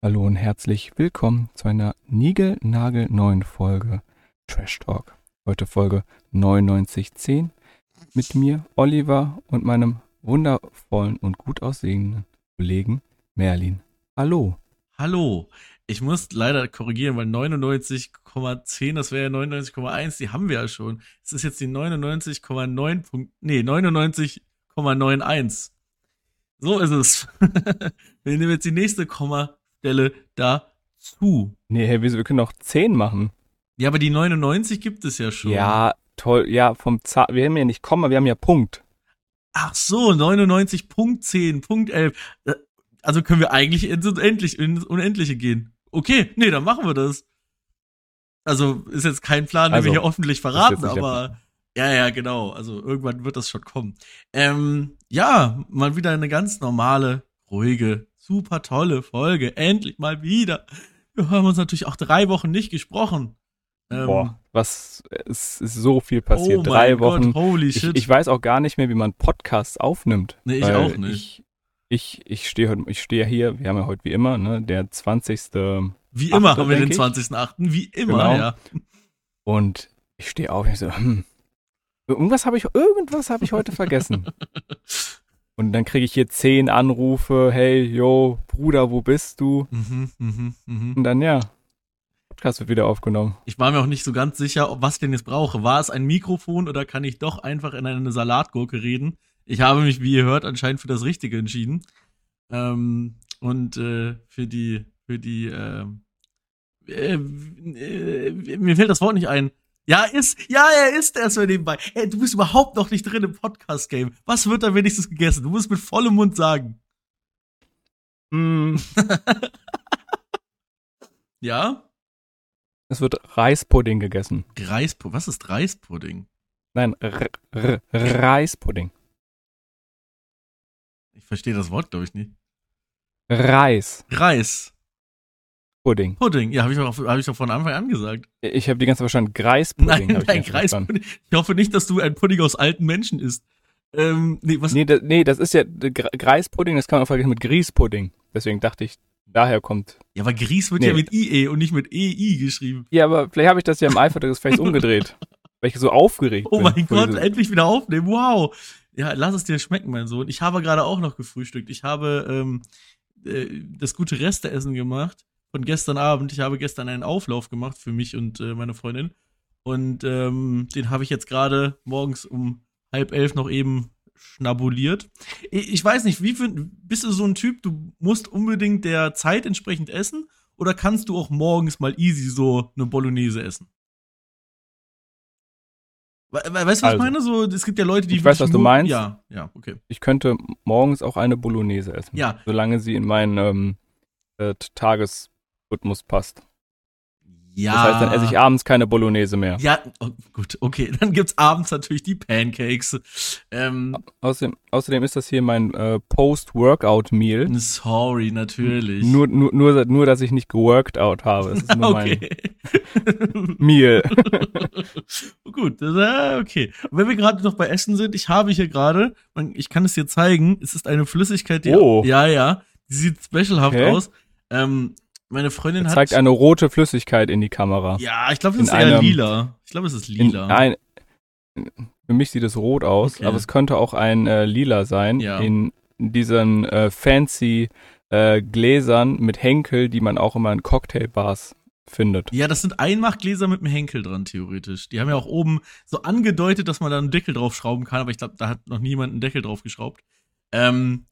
Hallo und herzlich willkommen zu einer niegelnagelneuen Folge Trash Talk. Heute Folge 9910 mit mir, Oliver, und meinem wundervollen und gut aussehenden Kollegen Merlin. Hallo. Hallo. Ich muss leider korrigieren, weil 99,10, das wäre ja 99,1, die haben wir ja schon. Es ist jetzt die 99,9. Nee, 99,91. So ist es. wir nehmen jetzt die nächste Kommastelle dazu. Nee, hey, wir können auch 10 machen. Ja, aber die 99 gibt es ja schon. Ja, toll. Ja, vom Zahl. Wir haben ja nicht Komma, wir haben ja Punkt. Ach so, 99.10, Punkt 11. Äh, also können wir eigentlich ins, Unendlich, ins Unendliche gehen. Okay, nee, dann machen wir das. Also ist jetzt kein Plan, den also, wir hier öffentlich verraten, aber ja, ja, genau. Also irgendwann wird das schon kommen. Ähm, ja, mal wieder eine ganz normale, ruhige, super tolle Folge. Endlich mal wieder. Wir haben uns natürlich auch drei Wochen nicht gesprochen. Ähm, Boah, was es ist so viel passiert. Oh drei Wochen. Gott, holy shit. Ich, weiß auch gar nicht mehr, wie man Podcasts aufnimmt. Nee, ich auch nicht. Ich, ich, ich stehe ich stehe hier, wir haben ja heute wie immer, ne, der 20. Wie immer haben wir den 20.8. Wie immer, genau. ja. Und ich stehe auf und ich so, hm, irgendwas habe ich, irgendwas habe ich heute vergessen. und dann kriege ich hier zehn Anrufe, hey, yo, Bruder, wo bist du? Mhm, mh, mh. Und dann, ja, Podcast wird wieder aufgenommen. Ich war mir auch nicht so ganz sicher, was ich denn jetzt brauche. War es ein Mikrofon oder kann ich doch einfach in eine Salatgurke reden? Ich habe mich, wie ihr hört, anscheinend für das Richtige entschieden. Ähm, und äh, für die, für die, äh, äh, äh, mir fällt das Wort nicht ein. Ja, ist, ja, er ist erstmal nebenbei. Ey, du bist überhaupt noch nicht drin im Podcast-Game. Was wird da wenigstens gegessen? Du musst mit vollem Mund sagen. Mm. ja? Es wird Reispudding gegessen. Reispudding? Was ist Reispudding? Nein, R R Reispudding. Ich verstehe das Wort, glaube ich, nicht. Reis. Reis. Pudding. Pudding, ja, habe ich, doch, hab ich doch von Anfang an gesagt. Ich habe die ganze Zeit verstanden, Greispudding. Nein, nein, Greispudding. Ich hoffe nicht, dass du ein Pudding aus alten Menschen isst. Ähm, nee, was? Nee, das, nee, das ist ja Greispudding, das kann man vergleichen mit Grießpudding. Deswegen dachte ich, daher kommt. Ja, aber Grieß wird nee. ja mit IE und nicht mit EI geschrieben. Ja, aber vielleicht habe ich das ja im Eifer des Gefechts umgedreht. Weil ich so aufgeregt oh bin. Oh mein Gott, endlich wieder aufnehmen. Wow. Ja, lass es dir schmecken, mein Sohn. Ich habe gerade auch noch gefrühstückt. Ich habe ähm, äh, das gute Resteessen gemacht von gestern Abend. Ich habe gestern einen Auflauf gemacht für mich und äh, meine Freundin. Und ähm, den habe ich jetzt gerade morgens um halb elf noch eben schnabuliert. Ich weiß nicht, wie für, bist du so ein Typ, du musst unbedingt der Zeit entsprechend essen oder kannst du auch morgens mal easy so eine Bolognese essen? Weißt du, was also, ich meine? So, es gibt ja Leute, die. Ich weiß, was du meinst. Ja, ja, okay. Ich könnte morgens auch eine Bolognese essen. Ja. Solange sie in meinen ähm, äh, Tagesrhythmus passt. Ja. Das heißt, dann esse ich abends keine Bolognese mehr. Ja, oh, gut, okay. Dann gibt's abends natürlich die Pancakes. Ähm, außerdem, außerdem ist das hier mein äh, Post-Workout-Meal. Sorry, natürlich. Nur, nur, nur, nur, dass ich nicht geworked out habe. Das ist nur okay. mein Meal. gut, das, äh, okay. Und wenn wir gerade noch bei Essen sind, ich habe hier gerade, ich kann es dir zeigen, es ist eine Flüssigkeit, die, oh. ja, ja, die sieht specialhaft okay. aus. Ähm, meine Freundin er zeigt hat. eine rote Flüssigkeit in die Kamera. Ja, ich glaube, es ist eher einem, lila. Ich glaube, es ist lila. Ein, für mich sieht es rot aus, okay. aber es könnte auch ein äh, lila sein. Ja. In diesen äh, fancy äh, Gläsern mit Henkel, die man auch immer in Cocktailbars findet. Ja, das sind Einmachgläser mit einem Henkel dran, theoretisch. Die haben ja auch oben so angedeutet, dass man da einen Deckel draufschrauben kann, aber ich glaube, da hat noch niemand einen Deckel draufgeschraubt. Ähm,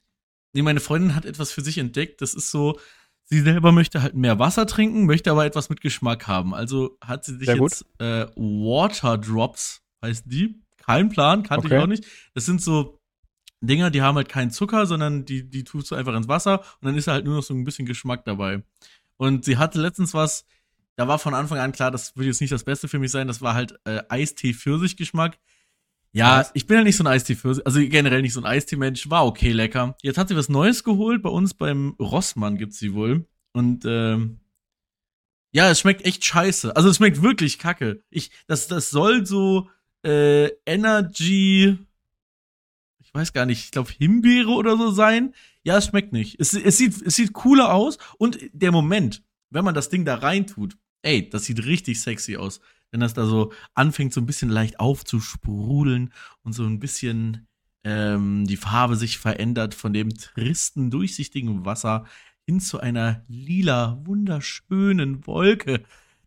nee, meine Freundin hat etwas für sich entdeckt. Das ist so, Sie selber möchte halt mehr Wasser trinken, möchte aber etwas mit Geschmack haben. Also hat sie sich jetzt äh, Water Drops, heißt die. Kein Plan, kannte okay. ich auch nicht. Das sind so Dinger, die haben halt keinen Zucker, sondern die, die tust du einfach ins Wasser und dann ist halt nur noch so ein bisschen Geschmack dabei. Und sie hatte letztens was, da war von Anfang an klar, das würde jetzt nicht das Beste für mich sein, das war halt äh, Eistee-Pfirsich-Geschmack. Ja, was? ich bin ja nicht so ein Eistee also generell nicht so ein Eistee-Mensch, war okay lecker. Jetzt hat sie was Neues geholt, bei uns beim Rossmann gibt's sie wohl. Und ähm, ja, es schmeckt echt scheiße. Also es schmeckt wirklich kacke. Ich, das, das soll so äh, Energy. Ich weiß gar nicht, ich glaube Himbeere oder so sein. Ja, es schmeckt nicht. Es, es, sieht, es sieht cooler aus und der Moment, wenn man das Ding da reintut, ey, das sieht richtig sexy aus. Wenn das da so anfängt, so ein bisschen leicht aufzusprudeln und so ein bisschen ähm, die Farbe sich verändert von dem tristen, durchsichtigen Wasser hin zu einer lila, wunderschönen Wolke,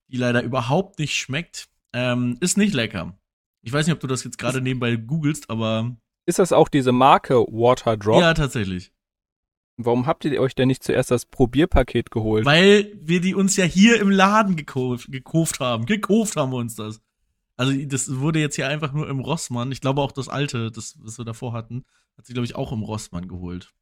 die leider überhaupt nicht schmeckt. Ähm, ist nicht lecker. Ich weiß nicht, ob du das jetzt gerade nebenbei googelst, aber. Ist das auch diese Marke Water Drop? Ja, tatsächlich. Warum habt ihr euch denn nicht zuerst das Probierpaket geholt? Weil wir die uns ja hier im Laden gekauft, gekauft haben. Gekauft haben wir uns das. Also das wurde jetzt hier einfach nur im Rossmann. Ich glaube auch das alte, das, was wir davor hatten, hat sie, glaube ich, auch im Rossmann geholt.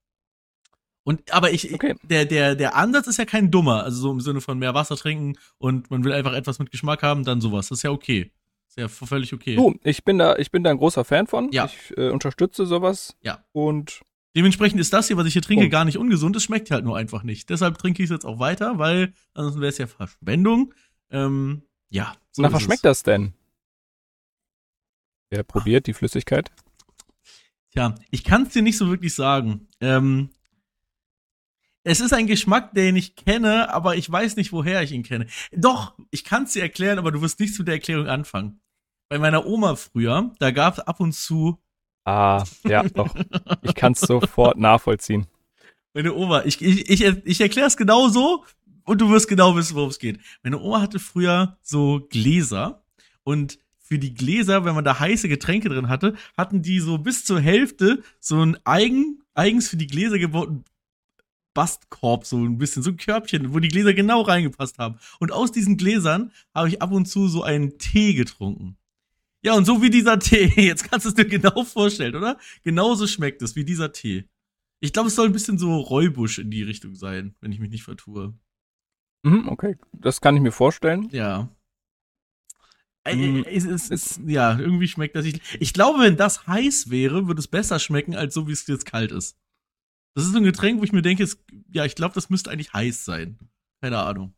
Und aber ich, okay. der, der, der Ansatz ist ja kein dummer. Also so im Sinne von mehr Wasser trinken und man will einfach etwas mit Geschmack haben, dann sowas. Das ist ja okay. Ist ja völlig okay. Du, ich bin da, ich bin da ein großer Fan von. Ja. Ich äh, unterstütze sowas. Ja. Und Dementsprechend ist das hier, was ich hier trinke, oh. gar nicht ungesund. Es schmeckt halt nur einfach nicht. Deshalb trinke ich es jetzt auch weiter, weil ansonsten wäre es ja Verschwendung. Ähm, ja. So Nach was schmeckt das denn? Wer probiert die Flüssigkeit? Tja, ich kann es dir nicht so wirklich sagen. Ähm, es ist ein Geschmack, den ich kenne, aber ich weiß nicht, woher ich ihn kenne. Doch, ich kann es dir erklären, aber du wirst nichts mit der Erklärung anfangen. Bei meiner Oma früher, da gab es ab und zu Ah, ja, doch. Ich kann es sofort nachvollziehen. Meine Oma, ich, ich, ich, ich erkläre es genau so und du wirst genau wissen, worum es geht. Meine Oma hatte früher so Gläser und für die Gläser, wenn man da heiße Getränke drin hatte, hatten die so bis zur Hälfte so ein eigen, eigens für die Gläser gebauten Bastkorb, so ein bisschen, so ein Körbchen, wo die Gläser genau reingepasst haben. Und aus diesen Gläsern habe ich ab und zu so einen Tee getrunken. Ja, und so wie dieser Tee. Jetzt kannst du es dir genau vorstellen, oder? Genauso schmeckt es wie dieser Tee. Ich glaube, es soll ein bisschen so Räubusch in die Richtung sein, wenn ich mich nicht vertue. Mhm, okay, das kann ich mir vorstellen. Ja. Mhm. Es, es, es, ja, irgendwie schmeckt das. Ich, ich glaube, wenn das heiß wäre, würde es besser schmecken, als so wie es jetzt kalt ist. Das ist so ein Getränk, wo ich mir denke, es, ja, ich glaube, das müsste eigentlich heiß sein. Keine Ahnung.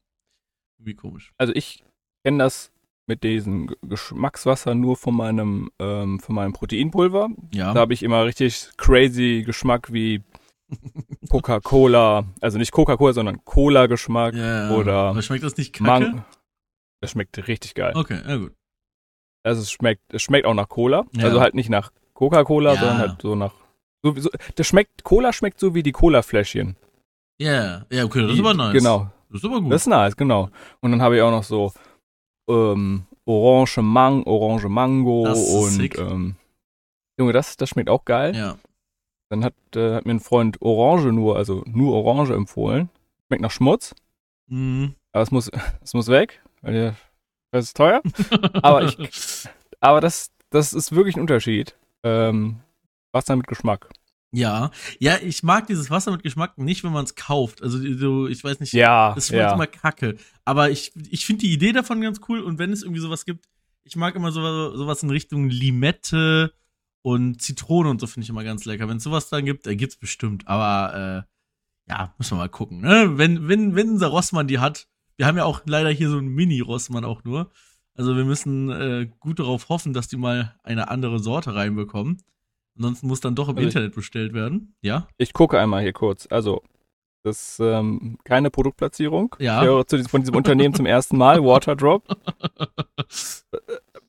Irgendwie komisch. Also ich kenne das mit diesem Geschmackswasser nur von meinem, ähm, von meinem Proteinpulver. Ja. Da habe ich immer richtig crazy Geschmack wie Coca-Cola, also nicht Coca-Cola, sondern Cola-Geschmack ja, oder. Aber schmeckt das nicht kacke? Das schmeckt richtig geil. Okay, ja gut. Also es schmeckt, es schmeckt auch nach Cola. Ja. Also halt nicht nach Coca-Cola, ja. sondern halt so nach. So, so, das schmeckt, Cola schmeckt so wie die Cola-Fläschchen. Ja, ja, okay, das ist aber nice. Genau. Das ist aber gut. Das ist nice, genau. Und dann habe ich auch noch so ähm, Orange, Mang, Orange Mango und ähm, Junge, das, das schmeckt auch geil. Ja. Dann hat, äh, hat mir ein Freund Orange nur, also nur Orange empfohlen. Schmeckt nach Schmutz. Mhm. Aber es muss, es muss weg, weil der, das ist teuer. aber ich, aber das, das ist wirklich ein Unterschied. Ähm, Wasser mit Geschmack. Ja, ja, ich mag dieses Wasser mit Geschmack nicht, wenn man es kauft. Also so, ich weiß nicht, ja, das schmeckt ja. immer kacke. Aber ich, ich finde die Idee davon ganz cool und wenn es irgendwie sowas gibt, ich mag immer sowas, sowas in Richtung Limette und Zitrone und so finde ich immer ganz lecker. Wenn es sowas dann gibt, äh, gibt's bestimmt. Aber äh, ja, müssen wir mal gucken. Ne? Wenn, wenn, wenn unser Rossmann die hat, wir haben ja auch leider hier so einen Mini-Rossmann auch nur. Also wir müssen äh, gut darauf hoffen, dass die mal eine andere Sorte reinbekommen. Ansonsten muss dann doch im also Internet bestellt werden. Ja? Ich gucke einmal hier kurz. Also, das ist ähm, keine Produktplatzierung. Ja. Ich höre zu von diesem Unternehmen zum ersten Mal, Waterdrop.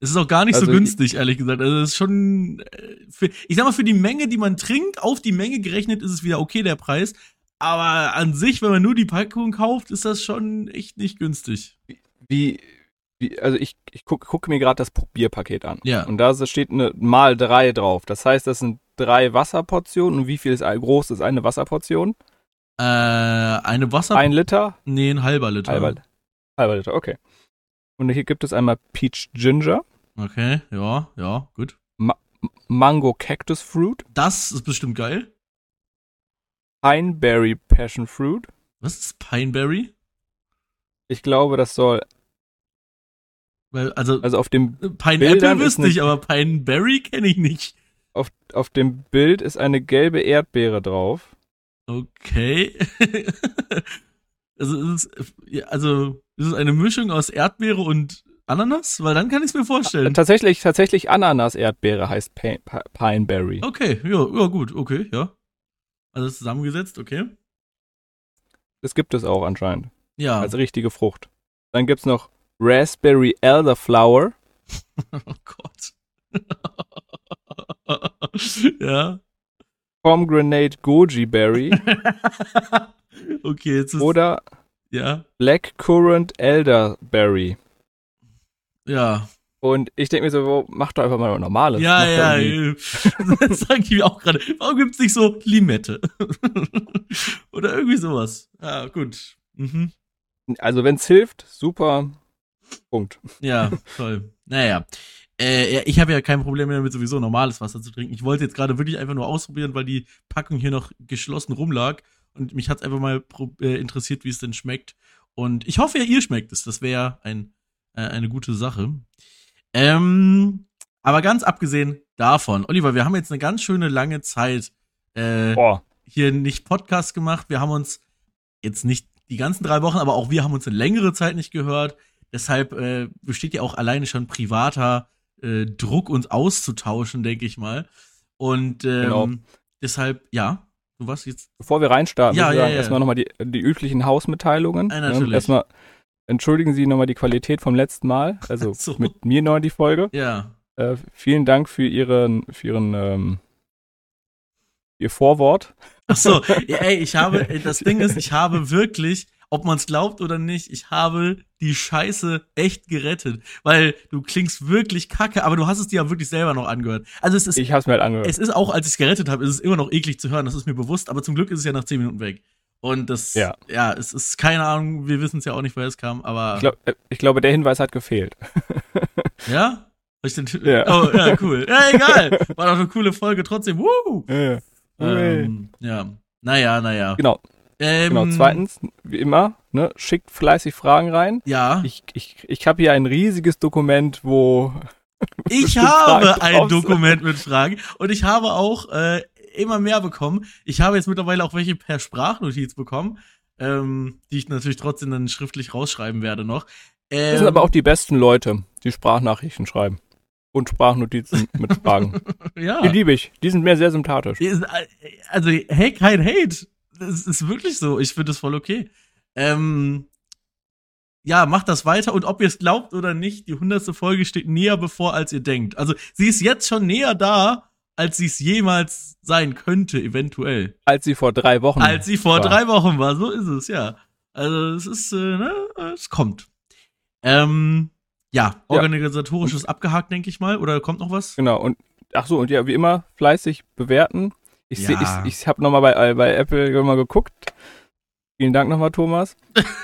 Es ist auch gar nicht also, so günstig, ehrlich gesagt. Also, es ist schon, äh, für, ich sag mal, für die Menge, die man trinkt, auf die Menge gerechnet, ist es wieder okay, der Preis. Aber an sich, wenn man nur die Packung kauft, ist das schon echt nicht günstig. Wie, also ich, ich gucke guck mir gerade das Probierpaket an. Ja. Und da steht eine mal drei drauf. Das heißt, das sind drei Wasserportionen. Und wie viel ist groß ist eine Wasserportion? Äh, eine Wasser. Ein Liter? Nee, ein halber Liter. Halber, halber Liter, okay. Und hier gibt es einmal Peach Ginger. Okay, ja, ja, gut. Ma Mango Cactus Fruit. Das ist bestimmt geil. Pineberry Passion Fruit. Was ist Pineberry? Ich glaube, das soll weil, also, also auf dem Pineapple wüsste ich, aber Pineberry kenne ich nicht. Auf, auf dem Bild ist eine gelbe Erdbeere drauf. Okay. also, ist es, also ist es eine Mischung aus Erdbeere und Ananas? Weil dann kann ich es mir vorstellen. Tatsächlich, tatsächlich Ananas-Erdbeere heißt Pi- Pineberry. Okay, ja, ja, gut, okay, ja. Also zusammengesetzt, okay. Das gibt es auch anscheinend. Ja. Als richtige Frucht. Dann gibt's noch Raspberry Elderflower. oh Gott. ja. Pomegranate Goji Berry okay, jetzt ist. oder Ja. Black Currant Elderberry. Ja. Und ich denke mir so, mach doch einfach mal was normales. Ja, ja. irgendwie- Das sag ich mir auch gerade. Warum gibt's nicht so Limette? Oder irgendwie sowas. Ja, gut. Mhm. Also wenn's hilft, super. Punkt. Ja, toll. Naja. Äh, ich habe ja kein Problem mehr damit, sowieso normales Wasser zu trinken. Ich wollte jetzt gerade wirklich einfach nur ausprobieren, weil die Packung hier noch geschlossen rumlag. Und mich hat's einfach mal äh, interessiert, wie es denn schmeckt. Und ich hoffe ja, ihr schmeckt es. Das wäre ein, äh, eine gute Sache. Ähm, aber ganz abgesehen davon, Oliver, wir haben jetzt eine ganz schöne lange Zeit äh, Boah. hier nicht Podcast gemacht. Wir haben uns jetzt nicht die ganzen drei Wochen, aber auch wir haben uns eine längere Zeit nicht gehört. Deshalb äh, besteht ja auch alleine schon privater äh, Druck, uns auszutauschen, denke ich mal. Und ähm, Genau. deshalb, ja, du was jetzt? Bevor wir reinstarten, Ja, ja, ja. erstmal nochmal die, die üblichen Hausmitteilungen. Ja, Ne? natürlich. Erstmal entschuldigen Sie nochmal die Qualität vom letzten Mal. Also so. mit mir neu die Folge. Ja, Äh, vielen Dank für Ihren, für Ihren, ähm, Ihr Vorwort. Ach so, ey, ich habe, das Ding ist, ich habe wirklich, ob man es glaubt oder nicht, ich habe die Scheiße echt gerettet, weil du klingst wirklich kacke, aber du hast es dir ja wirklich selber noch angehört. Also es ist, Ich hab's mir halt angehört. es ist auch, als ich es gerettet habe, ist es immer noch eklig zu hören, das ist mir bewusst, aber zum Glück ist es ja nach 10 Minuten weg. Und das, Ja. ja, es ist keine Ahnung, wir wissen es ja auch nicht, woher es kam, aber, Ich, glaub, äh, ich glaube, der Hinweis hat gefehlt. ja? Ich den, Ja. Oh, ja, cool. Ja, egal. War doch eine coole Folge trotzdem. Woo! Ja. Ähm, ja. Naja, naja. Genau, Ähm, genau. Zweitens, wie immer, ne, schickt fleißig Fragen rein. Ja. Ich, ich, ich habe hier ein riesiges Dokument, wo Ich habe ein. Dokument mit Fragen und ich habe auch äh, immer mehr bekommen. Ich habe jetzt mittlerweile auch welche per Sprachnotiz bekommen, ähm, die ich natürlich trotzdem dann schriftlich rausschreiben werde noch. Ähm, das sind aber auch die besten Leute, die Sprachnachrichten schreiben. Und Sprachnotizen mit Fragen. ja. Die liebe ich. Die sind mir sehr sympathisch. Äh, Also, hey, kein Hate. Das ist wirklich so. Ich finde das voll okay. Ähm, ja, macht das weiter und ob ihr es glaubt oder nicht, die hundertste Folge steht näher bevor, als ihr denkt. Also, sie ist jetzt schon näher da, als sie es jemals sein könnte, eventuell. Als sie vor drei Wochen. Als sie vor war. drei Wochen war. So ist es, ja. Also, es ist, äh, ne, es kommt. Ähm, ja, organisatorisches abgehakt, denke ich mal. Oder kommt noch was? Genau. Und ach so, und ja, wie immer, fleißig bewerten. Ich Ja. ich, ich habe nochmal bei, äh, bei Apple mal geguckt. Vielen Dank nochmal, Thomas.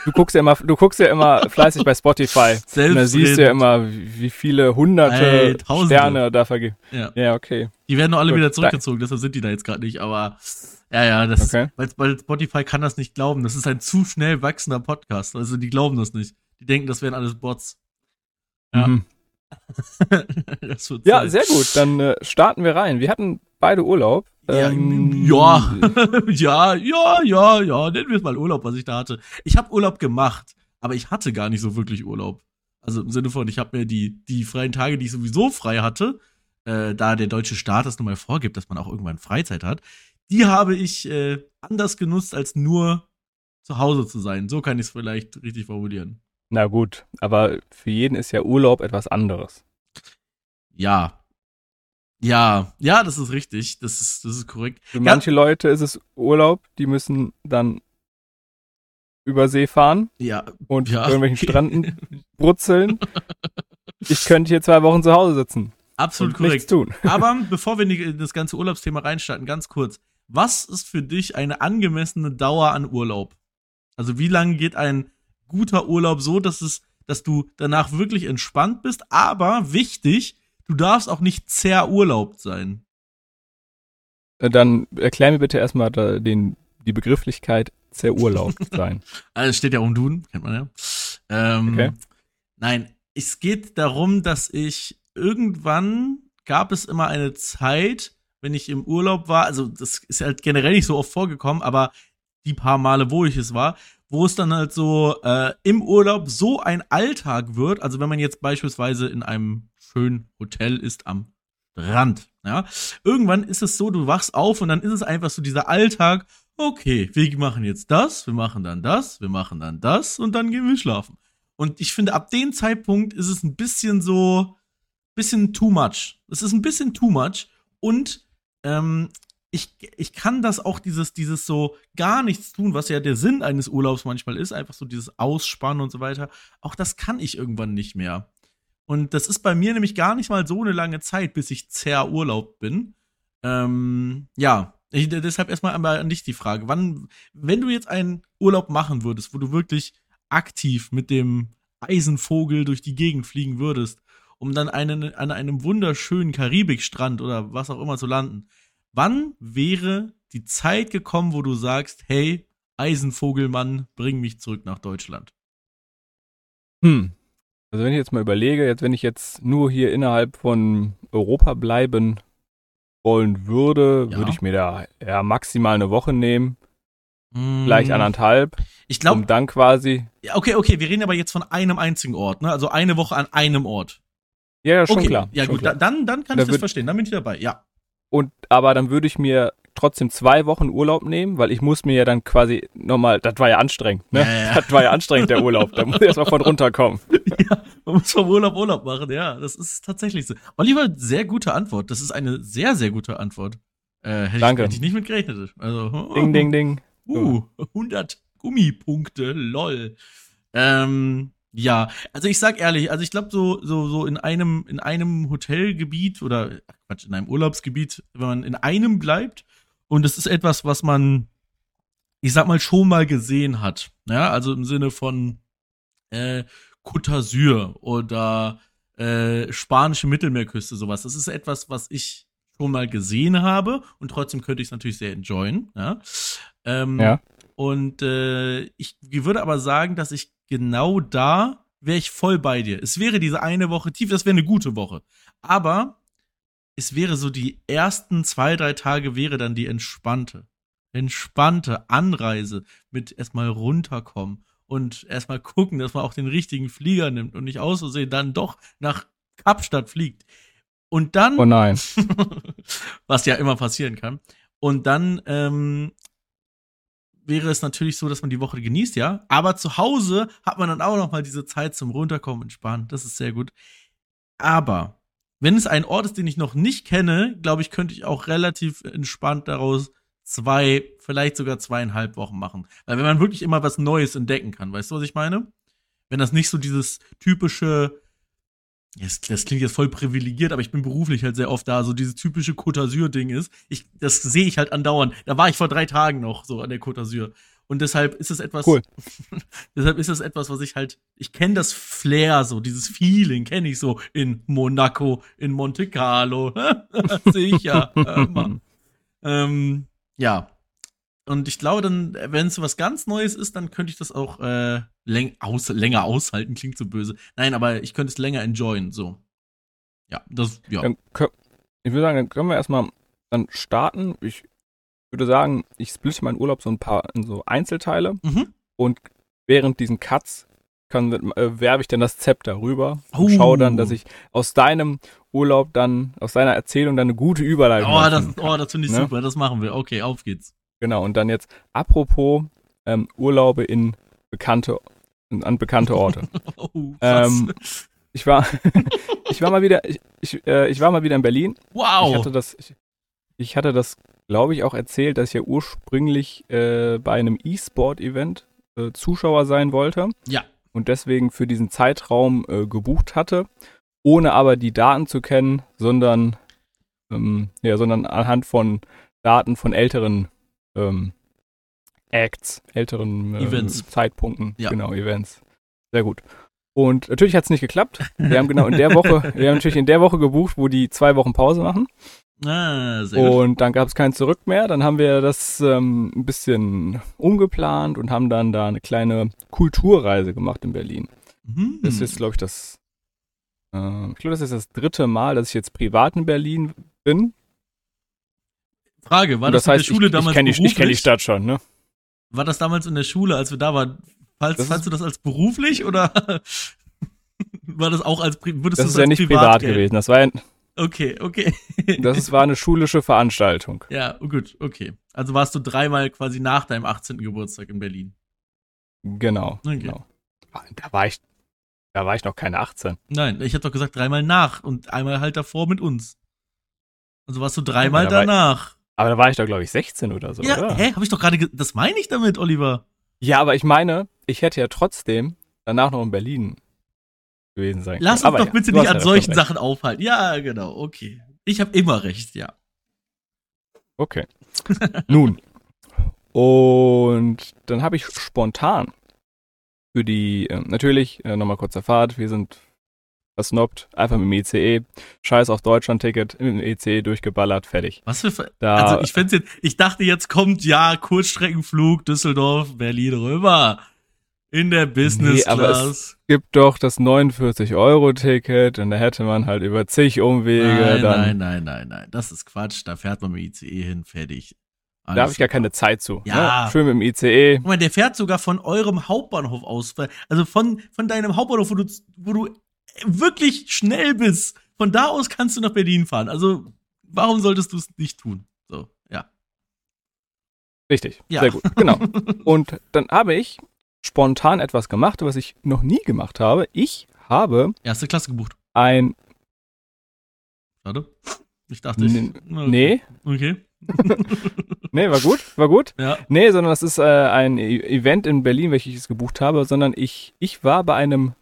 Du guckst ja immer, du guckst ja immer fleißig bei Spotify. Und da siehst du ja immer, wie viele hunderte Ey. Sterne da vergeben. Ja. Ja, okay. Die werden doch alle Gut, wieder zurückgezogen, deshalb sind die da jetzt gerade nicht, aber ja, ja, das Okay. weil, weil Spotify kann das nicht glauben. Das ist ein zu schnell wachsender Podcast. Also die glauben das nicht. Die denken, das wären alles Bots. Ja. Mhm. Ja, Zeit. sehr gut. Dann äh, starten wir rein. Wir hatten beide Urlaub. Ja, Ähm, ja, ja, ja, ja, ja, nennen wir es mal Urlaub, was ich da hatte. Ich habe Urlaub gemacht, aber ich hatte gar nicht so wirklich Urlaub. Also im Sinne von, ich habe mir die, die freien Tage, die ich sowieso frei hatte, äh, da der deutsche Staat das nun mal vorgibt, dass man auch irgendwann Freizeit hat, die habe ich äh, anders genutzt, als nur zu Hause zu sein. So kann ich es vielleicht richtig formulieren. Na gut, aber für jeden ist ja Urlaub etwas anderes. Ja. Ja, ja, das ist richtig. Das ist, das ist korrekt. Für manche Leute ist es Urlaub, die müssen dann über See fahren Ja, und Ja. irgendwelchen Stränden brutzeln. Ich könnte hier zwei Wochen zu Hause sitzen absolut und nichts korrekt. tun. Aber bevor wir in das ganze Urlaubsthema reinstarten, ganz kurz. Was ist für dich eine angemessene Dauer an Urlaub? Also wie lange geht ein guter Urlaub so, dass es, dass du danach wirklich entspannt bist, aber wichtig, du darfst auch nicht zerurlaubt sein. Äh, Dann erklär mir bitte erstmal den, die Begrifflichkeit zerurlaubt sein. Also es steht ja um Duden, kennt man ja. Ähm, Okay. Nein, es geht darum, dass ich irgendwann gab es immer eine Zeit, wenn ich im Urlaub war, also das ist halt generell nicht so oft vorgekommen, aber die paar Male, wo ich es war, wo es dann halt so äh, im Urlaub so ein Alltag wird. Also wenn man jetzt beispielsweise in einem schönen Hotel ist am Strand, ja. Irgendwann ist es so, du wachst auf und dann ist es einfach so dieser Alltag. Okay, wir machen jetzt das, wir machen dann das, wir machen dann das und dann gehen wir schlafen. Und ich finde, ab dem Zeitpunkt ist es ein bisschen so, bisschen too much. Es ist ein bisschen too much und ähm, ich, ich kann das auch, dieses, dieses so gar nichts tun, was ja der Sinn eines Urlaubs manchmal ist, einfach so dieses Ausspannen und so weiter. Auch das kann ich irgendwann nicht mehr. Und das ist bei mir nämlich gar nicht mal so eine lange Zeit, bis ich zerr Urlaub bin. Ähm, ja, ich, deshalb erstmal an dich die Frage. Wann, wenn du jetzt einen Urlaub machen würdest, wo du wirklich aktiv mit dem Eisenvogel durch die Gegend fliegen würdest, um dann einen, an einem wunderschönen Karibikstrand oder was auch immer zu landen, wann wäre die Zeit gekommen, wo du sagst, hey, Eisenvogelmann, bring mich zurück nach Deutschland? Hm. Also wenn ich jetzt mal überlege, jetzt wenn ich jetzt nur hier innerhalb von Europa bleiben wollen würde, ja. würde ich mir da ja maximal eine Woche nehmen. Mm. Vielleicht anderthalb. Ich glaube. Um dann quasi. Ja, okay, okay, wir reden aber jetzt von einem einzigen Ort, ne? Also eine Woche an einem Ort. Ja, ja schon okay. klar. Ja, schon gut, klar. dann, dann kann da ich das verstehen, dann bin ich dabei, ja. Und aber dann würde ich mir trotzdem zwei Wochen Urlaub nehmen, weil ich muss mir ja dann quasi nochmal, das war ja anstrengend, ne? Ja, ja. Das war ja anstrengend, der Urlaub. Da muss ich erstmal von runterkommen. Man muss vom Urlaub Urlaub machen, ja. Das ist tatsächlich so. Oliver, sehr gute Antwort. Das ist eine sehr, sehr gute Antwort. Äh, hätte Danke. Ich, hätte ich nicht mit gerechnet. Also, oh. Ding, ding, ding. Uh, 100 Gummipunkte, lol. Ähm, ja, also ich sag ehrlich, also ich glaube so so so in einem in einem Hotelgebiet oder Quatsch, in einem Urlaubsgebiet, wenn man in einem bleibt und es ist etwas, was man ich sag mal schon mal gesehen hat, ja, also im Sinne von äh, Côte d'Azur oder äh, spanische Mittelmeerküste sowas. Das ist etwas, was ich schon mal gesehen habe und trotzdem könnte ich es natürlich sehr enjoyen, ja. Ähm, ja. Und äh, ich würde aber sagen, dass ich genau da wäre ich voll bei dir. Es wäre diese eine Woche tief, das wäre eine gute Woche. Aber es wäre so die ersten zwei, drei Tage wäre dann die entspannte. Entspannte Anreise mit erstmal runterkommen und erstmal gucken, dass man auch den richtigen Flieger nimmt und nicht aus Versehen dann doch nach Kapstadt fliegt. Und dann. Oh nein. was ja immer passieren kann. Und dann ähm, wäre es natürlich so, dass man die Woche genießt, ja. Aber zu Hause hat man dann auch noch mal diese Zeit zum Runterkommen, entspannen. Das ist sehr gut. Aber wenn es ein Ort ist, den ich noch nicht kenne, glaube ich, könnte ich auch relativ entspannt daraus zwei, vielleicht sogar zweieinhalb Wochen machen. Weil wenn man wirklich immer was Neues entdecken kann, weißt du, was ich meine? Wenn das nicht so dieses typische, das, das klingt jetzt voll privilegiert, aber ich bin beruflich halt sehr oft da, so dieses typische Côte d'Azur-Ding ist. Ich, das sehe ich halt andauernd. Da war ich vor drei Tagen noch so an der Côte d'Azur. Und deshalb ist es etwas, cool. deshalb ist es etwas, was ich halt, ich kenne das Flair so, dieses Feeling kenne ich so in Monaco, in Monte Carlo. Sicher. ähm, ja. Und ich glaube dann, wenn es was ganz Neues ist, dann könnte ich das auch äh, läng aus länger aushalten, klingt so böse. Nein, aber ich könnte es länger enjoyen, so. Ja, das, ja. Dann, ich würde sagen, dann können wir erstmal dann starten. Ich würde sagen, ich splitte meinen Urlaub so ein paar in so Einzelteile Mhm. und während diesen Cuts kann, äh, werbe ich dann das Zepter rüber und Oh. schaue dann, dass ich aus deinem Urlaub dann, aus deiner Erzählung dann eine gute Überleitung Oh, das, oh, das finde ich Ne? super, das machen wir. Okay, auf geht's. Genau, und dann jetzt apropos ähm, Urlaube in bekannte, an bekannte Orte. Oh. Ähm, Ich war, ich war mal wieder, ich, ich, äh, ich war mal wieder in Berlin. wow. Ich hatte das, ich, ich hatte das, glaube ich, auch erzählt, dass ich ja ursprünglich äh, bei einem E-Sport-Event äh, Zuschauer sein wollte. Ja. Und deswegen für diesen Zeitraum äh, gebucht hatte, ohne aber die Daten zu kennen, sondern, ähm, ja, sondern anhand von Daten von älteren ähm, Acts, älteren äh, Events. Zeitpunkten, Ja. genau, Events. Sehr gut. Und natürlich hat es nicht geklappt. Wir haben genau in der Woche, wir haben natürlich in der Woche gebucht, wo die zwei Wochen Pause machen. Ah, sehr gut. Und dann gab es kein Zurück mehr. Dann haben wir das ähm, ein bisschen umgeplant und haben dann da eine kleine Kulturreise gemacht in Berlin. Mhm. Das ist jetzt, glaube ich, das. Äh, ich glaube, das ist das dritte Mal, dass ich jetzt privat in Berlin bin. Frage, war Und das, das heißt, mit der Schule ich, damals ich kenne die, ich kenn die? Stadt schon, ne? war das damals in der Schule, als wir da waren? Falls, fandst du das als beruflich oder war das auch als, würdest Das ist ja nicht privat privat gewesen. Das war, ein, Okay, okay. das ist, war eine schulische Veranstaltung. ja, gut, okay. Also warst du dreimal quasi nach deinem 18. Geburtstag in Berlin. Genau. Okay. genau. Ah, Da war ich, da war ich noch keine 18. Nein, ich hab doch gesagt dreimal nach und einmal halt davor mit uns. Also warst du dreimal Ja, da war ich- danach. Aber da war ich da, glaube ich, 16 oder so, ja, oder? hä? Hab ich doch gerade, ge- das meine ich damit, Oliver. Ja, aber ich meine, ich hätte ja trotzdem danach noch in Berlin gewesen sein Lass uns doch ja, bitte nicht an solchen recht. Sachen aufhalten. Ja, genau, okay. Ich habe immer recht, ja. Okay. Nun. Und dann habe ich spontan für die, äh, natürlich, äh, nochmal kurzer Fahrt, wir sind versnobbt, einfach mit dem ICE, scheiß auf Deutschland-Ticket, mit dem ICE durchgeballert, fertig. Was für, Ver Da, also ich find's jetzt, ich dachte jetzt kommt, ja, Kurzstreckenflug, Düsseldorf, Berlin rüber. In der Business Nee, aber Class. gibt doch das 49-Euro-Ticket und da hätte man halt über zig Umwege Nein, dann. nein, nein, nein, nein. Das ist Quatsch. Da fährt man mit ICE hin, fertig. Da habe ich gar keine Zeit zu. Ja. Ne? Schön mit dem ICE. Guck mal, der fährt sogar von eurem Hauptbahnhof aus. Also von, von deinem Hauptbahnhof, wo du, wo du wirklich schnell bist. Von da aus kannst du nach Berlin fahren. Also, warum solltest du es nicht tun? So, ja. Richtig, Ja. sehr gut, genau. Und dann habe ich spontan etwas gemacht, was ich noch nie gemacht habe. Ich habe Erste Klasse gebucht. ein, Warte. Ich dachte, ich, nee, Okay. nee, war gut, war gut. Ja. Nee, sondern das ist äh, ein E- Event in Berlin, welches ich gebucht habe, sondern ich, ich war bei einem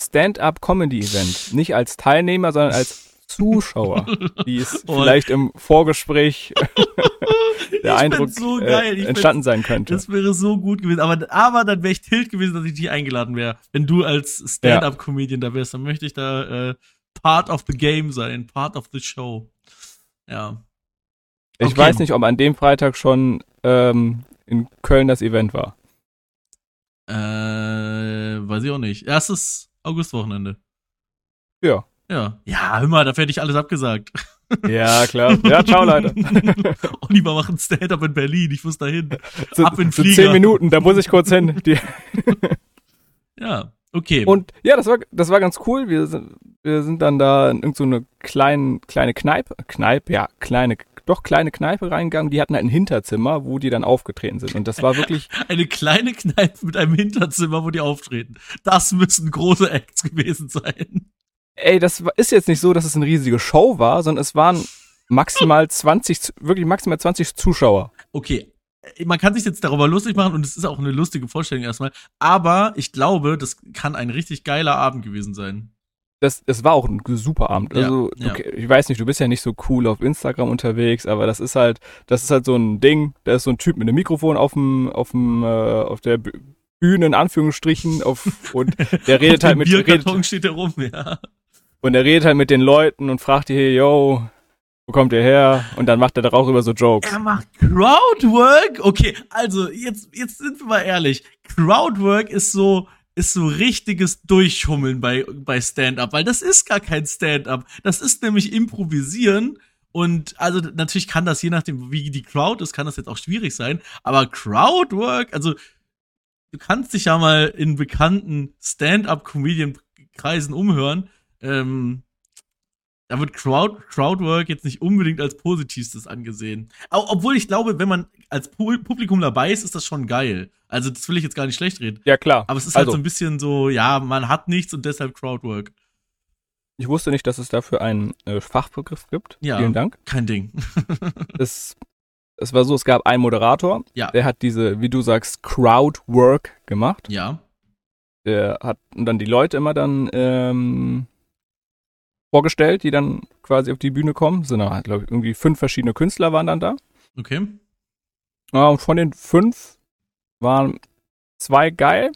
Stand-up-Comedy-Event. Nicht als Teilnehmer, sondern als Zuschauer, wie es vielleicht im Vorgespräch der Eindruck so äh, entstanden sein könnte. Das wäre so gut gewesen. Aber, aber dann wäre ich tilt gewesen, dass ich nicht eingeladen wäre. Wenn du als Stand-up-Comedian da wärst, dann möchte ich da äh, part of the game sein, part of the show. Ja. Ich Okay. weiß nicht, ob an dem Freitag schon ähm, in Köln das Event war. Äh, weiß ich auch nicht. Erstes Augustwochenende. Ja. Ja. Ja, hör mal, da hätte ich alles abgesagt. Ja, klar. Ja, ciao, Leute. Oliver macht ein Stand-up in Berlin, ich muss da hin. So, Ab in Flieger. zehn Minuten, da muss ich kurz hin. Die, Ja, okay. und ja, das war, das war ganz cool. Wir sind, wir sind dann da in irgendeine so eine kleine, kleine Kneipe, Kneipe, ja, kleine, doch kleine Kneipe reingegangen. Die hatten halt ein Hinterzimmer, wo die dann aufgetreten sind. Und das war wirklich, Eine kleine Kneipe mit einem Hinterzimmer, wo die auftreten. Das müssen große Acts gewesen sein. Ey, das ist jetzt nicht so, dass es eine riesige Show war, sondern es waren maximal 20, zu- wirklich maximal 20 Zuschauer. Okay, man kann sich jetzt darüber lustig machen und es ist auch eine lustige Vorstellung erstmal. Aber ich glaube, das kann ein richtig geiler Abend gewesen sein. das, es war auch ein super Abend. Ja, Also, ja. okay, ich weiß nicht, du bist ja nicht so cool auf Instagram unterwegs, aber das ist halt, das ist halt so ein Ding, da ist so ein Typ mit einem Mikrofon auf dem, auf dem, äh, auf der Bü- Bühne, in Anführungsstrichen, auf, und der redet halt mit, redet, Bierkarton steht er rum, ja. Und er redet halt mit den Leuten und fragt die, hey, yo, wo kommt ihr her? Und dann macht er darauf über so Jokes. Er macht Crowdwork? Okay, also jetzt, jetzt sind wir mal ehrlich. Crowdwork ist so, ist so richtiges Durchschummeln bei, bei Stand-up, weil das ist gar kein Stand-up. Das ist nämlich Improvisieren. Und also natürlich kann das, je nachdem, wie die Crowd ist, kann das jetzt auch schwierig sein. Aber Crowdwork, also du kannst dich ja mal in bekannten Stand-up-Comedian-Kreisen umhören. Ähm, da wird Crowd, Crowdwork jetzt nicht unbedingt als positivstes angesehen. Obwohl ich glaube, wenn man als Pu- Publikum dabei ist, ist das schon geil. Also das will ich jetzt gar nicht schlecht reden. Ja, klar. Aber es ist halt also, so ein bisschen so, ja, man hat nichts und deshalb Crowdwork. ich wusste nicht, dass es dafür einen äh, Fachbegriff gibt. Ja. Vielen Dank. Kein Ding. Es, es war so, es gab einen Moderator, Ja. der hat diese, wie du sagst, Crowdwork gemacht. Ja. Der hat dann die Leute immer dann ähm, vorgestellt, die dann quasi auf die Bühne kommen. Sind da, glaube ich, irgendwie fünf verschiedene Künstler waren dann da. Okay. Ja, und von den fünf waren zwei geil,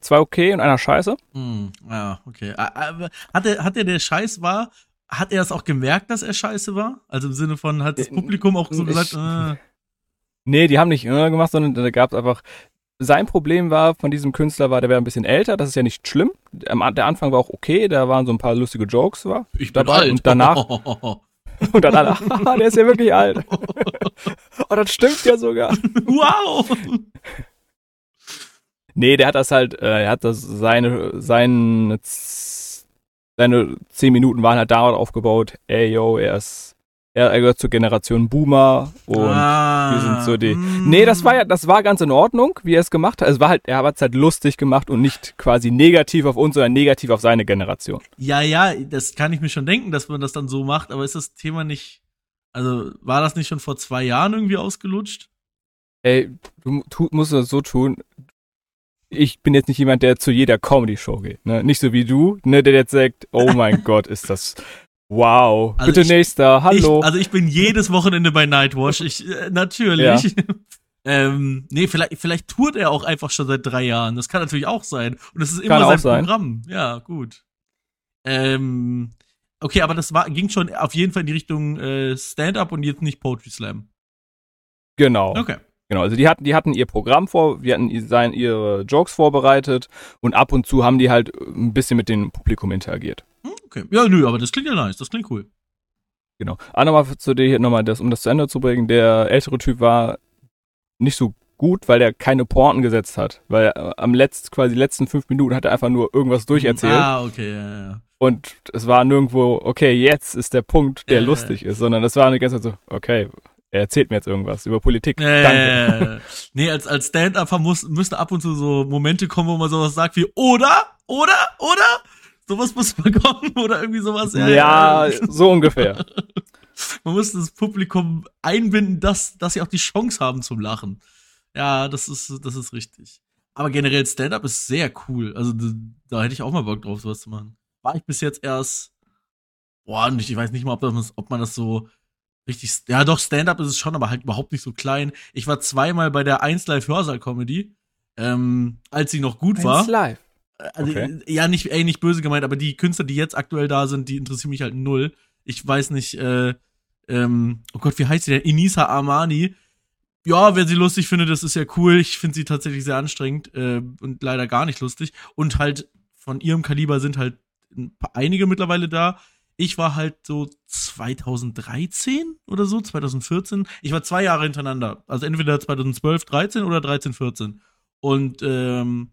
zwei okay und einer scheiße. Hm, ja, okay. A- Aber hat er, hat er der Scheiß war, hat er es auch gemerkt, dass er scheiße war? Also im Sinne von, hat das Äh, Publikum auch so ich- gesagt, äh, Nee, die haben nicht äh, gemacht, sondern da gab es einfach. Sein Problem war von diesem Künstler war, der wäre ein bisschen älter, das ist ja nicht schlimm. Der Anfang war auch okay, da waren so ein paar lustige Jokes war. ich dabei bin alt. und danach- Und dann alle, haha, der ist ja wirklich alt. Oh, das stimmt ja sogar. Wow! Nee, der hat das halt, äh, er hat das seine, seine, seine zehn Minuten waren halt darauf aufgebaut, ey yo, er ist, er, gehört zur Generation Boomer und ah, wir sind so die. mm. Nee, das war ja, das war ganz in Ordnung, wie er es gemacht hat. Es war halt, er hat es halt lustig gemacht und nicht quasi negativ auf uns, sondern negativ auf seine Generation. Ja, ja, das kann ich mir schon denken, dass man das dann so macht, aber ist das Thema nicht. Also, war das nicht schon vor zwei Jahren irgendwie ausgelutscht? Ey, du tu, musst das so tun. Ich bin jetzt nicht jemand, der zu jeder Comedy-Show geht, ne? Nicht so wie du, ne, der jetzt sagt, oh mein Gott, ist das wow. Also Bitte ich- nächster, hallo. Ich, also ich bin jedes Wochenende bei Nightwatch. Ich, äh, natürlich. ähm, nee, vielleicht, vielleicht tourt er auch einfach schon seit drei Jahren. Das kann natürlich auch sein. Und das ist immer Kann sein sein. Programm. Ja, gut. Ähm, okay, aber das war, ging schon auf jeden Fall in die Richtung äh, Stand-up und jetzt nicht Poetry Slam. genau. Okay. Genau, also die hatten, die hatten ihr Programm vor, wir hatten sein, ihre Jokes vorbereitet und ab und zu haben die halt ein bisschen mit dem Publikum interagiert. Hm, okay. Ja, nö, aber das klingt ja nice. Das klingt cool. Genau. Ah, nochmal zu dir hier nochmal, das, um das zu Ende zu bringen. Der ältere Typ war nicht so gut, weil er keine Pointen gesetzt hat. Weil äh, am letzten, quasi letzten fünf Minuten hat er einfach nur irgendwas durcherzählt. Ah, okay, ja, ja. Und es war nirgendwo, okay, jetzt ist der Punkt, der Äh. lustig ist, sondern es war eine ganze Zeit so, okay, er erzählt mir jetzt irgendwas über Politik. Danke. Äh, nee, als, als Stand-Upper muss, müsste ab und zu so Momente kommen, wo man sowas sagt wie, oder? Oder? Oder? Sowas muss mal kommen oder irgendwie sowas. Ja, so ungefähr. Man muss das Publikum einbinden, dass, dass sie auch die Chance haben zum Lachen. Ja, das ist, das ist richtig. Aber generell Stand-up ist sehr cool. Also da, da hätte ich auch mal Bock drauf, sowas zu machen. War ich bis jetzt erst, boah, nicht, ich weiß nicht mal, ob, das, ob man das so richtig, ja doch, Stand-up ist es schon, aber halt überhaupt nicht so klein. Ich war zweimal bei der 1 Live Hörsaal-Comedy, ähm, als sie noch gut war. Eins live. Also, Okay. ja, nicht, ey, nicht böse gemeint, aber die Künstler, die jetzt aktuell da sind, die interessieren mich halt null. Ich weiß nicht, äh, ähm, oh Gott, wie heißt sie denn? Inisa Armani. Ja, wer sie lustig findet, das ist ja cool. Ich finde sie tatsächlich sehr anstrengend äh, und leider gar nicht lustig. Und halt von ihrem Kaliber sind halt ein paar, einige mittlerweile da. Ich war halt so 2013 oder so, 2014. Ich war zwei Jahre hintereinander. Also entweder 2012, 13 oder 13, 14. Und ähm,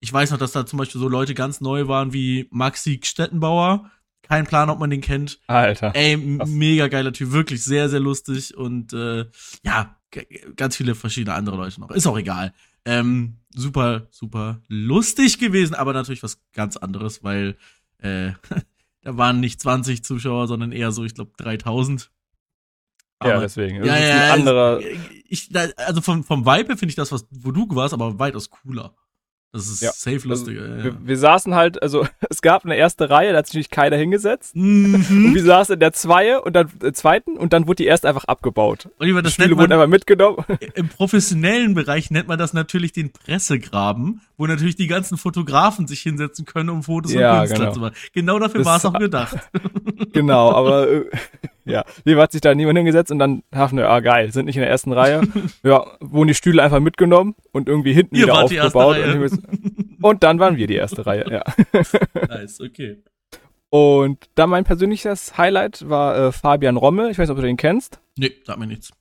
ich weiß noch, dass da zum Beispiel so Leute ganz neu waren wie Maxi Stettenbauer. Kein Plan, ob man den kennt. Alter. Ey, Krass. mega geiler Typ, wirklich sehr, sehr lustig und äh, ja, ganz viele verschiedene andere Leute noch. Ist auch egal. Ähm, super, super lustig gewesen, aber natürlich was ganz anderes, weil äh, da waren nicht 20 Zuschauer, sondern eher so, ich glaube, 3000. ja, Aber- deswegen. Das ja, ist ja, ein anderer. es- Ich, also vom, vom Vibe finde ich das, was, wo du warst, aber weitaus cooler. Das ist Ja. safe lustiger. ja. Wir, wir saßen halt, also es gab eine erste Reihe, da hat sich natürlich keiner hingesetzt. Und Mhm. wir saßen in der Zweie und dann äh, zweiten und dann wurde die erste einfach abgebaut. Oliver, Die das Stühle nennt wurden man, einfach mitgenommen. im professionellen Bereich nennt man das natürlich den Pressegraben, wo natürlich die ganzen Fotografen sich hinsetzen können, um Fotos Ja, Künstlern genau. zu machen. Genau dafür war es auch gedacht. genau, aber äh, ja, hier hat sich da niemand hingesetzt und dann wir, ah geil, sind nicht in der ersten Reihe. ja, wurden die Stühle einfach mitgenommen und irgendwie hinten Ihr wieder wart die erste aufgebaut. Reihe. Und, und dann waren wir die erste Reihe, ja. nice, okay. Und dann mein persönliches Highlight war äh, Fabian Rommel. Ich weiß nicht, ob du den kennst. Nee, sag mir nichts.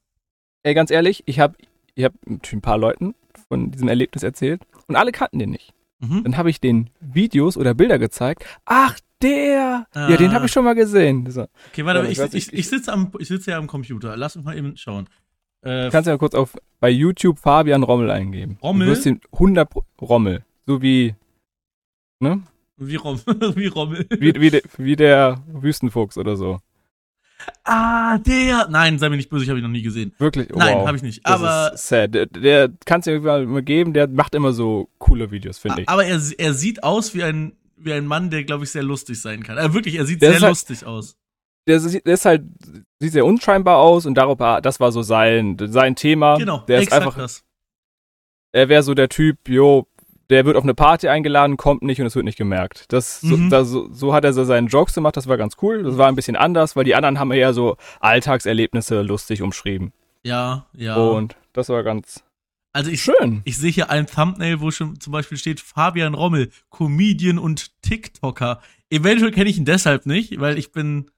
Ey, ganz ehrlich, ich habe ich hab natürlich ein paar Leuten von diesem Erlebnis erzählt und alle kannten den nicht. Mhm. Dann habe ich den Videos oder Bilder gezeigt. Ach, der! Ja, den Ah. habe ich schon mal gesehen. So. Okay, warte, Ja, aber ich ich, ich, nicht, ich, sitze am, ich sitze ja am Computer. Lass uns mal eben schauen. Äh, Kannst du ja kurz auf bei YouTube Fabian Rommel eingeben. Rommel? Du wirst den 100 Pro- Rommel, so wie ne? wie, Rom, wie Rommel. Wie, wie, de, wie der Wüstenfuchs oder so. ah, der. Nein, sei mir nicht böse, ich habe ihn noch nie gesehen. Wirklich? Nein, wow. habe ich nicht. Das Aber, ist sad. Der, der kannst du irgendwann mal geben, der macht immer so coole Videos, finde ich. aber er, er sieht aus wie ein, wie ein Mann, der, glaube ich, sehr lustig sein kann. Äh, wirklich, er sieht Der sehr halt- lustig aus. Der, sieht- der ist halt, sieht sehr unscheinbar aus und darauf, das war so sein, sein Thema. Genau, der ist einfach, das. er wäre so der Typ, jo, der wird auf eine Party eingeladen, kommt nicht und es wird nicht gemerkt. Das, so, Mhm. da, so, so hat er so seinen Jokes gemacht, das war ganz cool. Das war ein bisschen anders, weil die anderen haben eher so Alltagserlebnisse lustig umschrieben. Ja, ja. Und das war ganz also ich, schön. ich sehe hier ein Thumbnail, wo schon zum Beispiel steht Fabian Rommel, Comedian und TikToker. Eventuell kenne ich ihn deshalb nicht, weil ich bin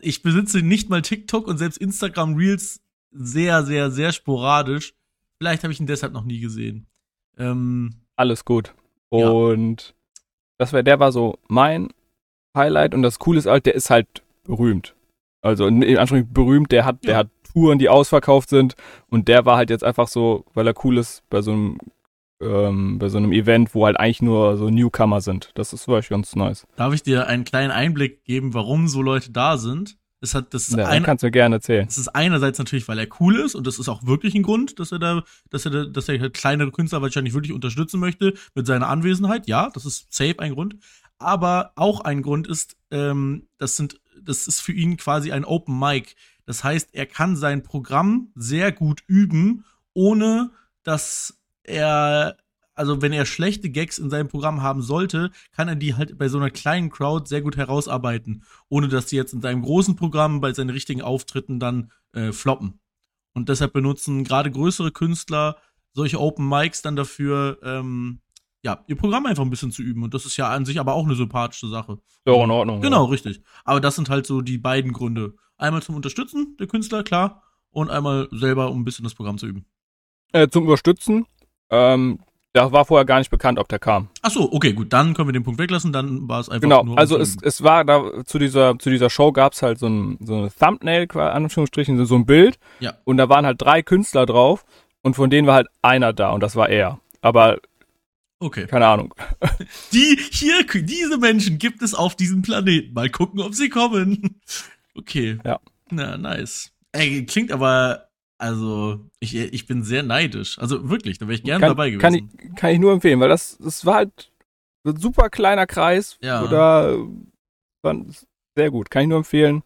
ich besitze nicht mal TikTok und selbst Instagram Reels sehr, sehr, sehr sporadisch. Vielleicht habe ich ihn deshalb noch nie gesehen. Ähm, Alles gut. Und ja. das war, der war so mein Highlight und das Coole ist halt, der ist halt berühmt. Also in Anführungszeichen berühmt, der hat, ja. der hat Touren, die ausverkauft sind und der war halt jetzt einfach so, weil er cool ist, bei so einem ähm, bei so einem Event, wo halt eigentlich nur so Newcomer sind. Das ist wirklich ganz nice. Darf ich dir einen kleinen Einblick geben, warum so Leute da sind? Es hat, das ist ja, ein, kannst du mir gerne erzählen. Das ist einerseits natürlich, weil er cool ist und das ist auch wirklich ein Grund, dass er da, dass er, da, dass er halt kleinere Künstler wahrscheinlich wirklich unterstützen möchte mit seiner Anwesenheit. Ja, das ist safe ein Grund. Aber auch ein Grund ist, ähm, das sind, das ist für ihn quasi ein Open Mic. Das heißt, er kann sein Programm sehr gut üben, ohne dass er, also wenn er schlechte Gags in seinem Programm haben sollte, kann er die halt bei so einer kleinen Crowd sehr gut herausarbeiten, ohne dass die jetzt in seinem großen Programm bei seinen richtigen Auftritten dann äh, floppen. Und deshalb benutzen gerade größere Künstler solche Open Mics dann dafür, ähm, ja, ihr Programm einfach ein bisschen zu üben. Und das ist ja an sich aber auch eine sympathische Sache. Ja, in Ordnung. Genau, ja. richtig. Aber das sind halt so die beiden Gründe. Einmal zum Unterstützen der Künstler, klar, und einmal selber, um ein bisschen das Programm zu üben. Äh, zum Unterstützen ähm, da war vorher gar nicht bekannt, ob der kam. Ach so, okay, gut, dann können wir den Punkt weglassen, dann war es einfach genau, nur. Genau, also es, es war da zu dieser zu dieser Show gab's halt so ein so ein Thumbnail, Anführungsstrichen, so ein Bild. Ja. Und da waren halt drei Künstler drauf und von denen war halt einer da und das war er. Aber Okay. Keine Ahnung. Die hier, diese Menschen gibt es auf diesem Planeten. Mal gucken, ob sie kommen. Okay. Ja. Na, nice. Ey, klingt aber also, ich, ich bin sehr neidisch. Also wirklich, da wäre ich gerne dabei gewesen. Kann ich, kann ich nur empfehlen, weil das, das war halt ein super kleiner Kreis. Ja. Oder war sehr gut. Kann ich nur empfehlen.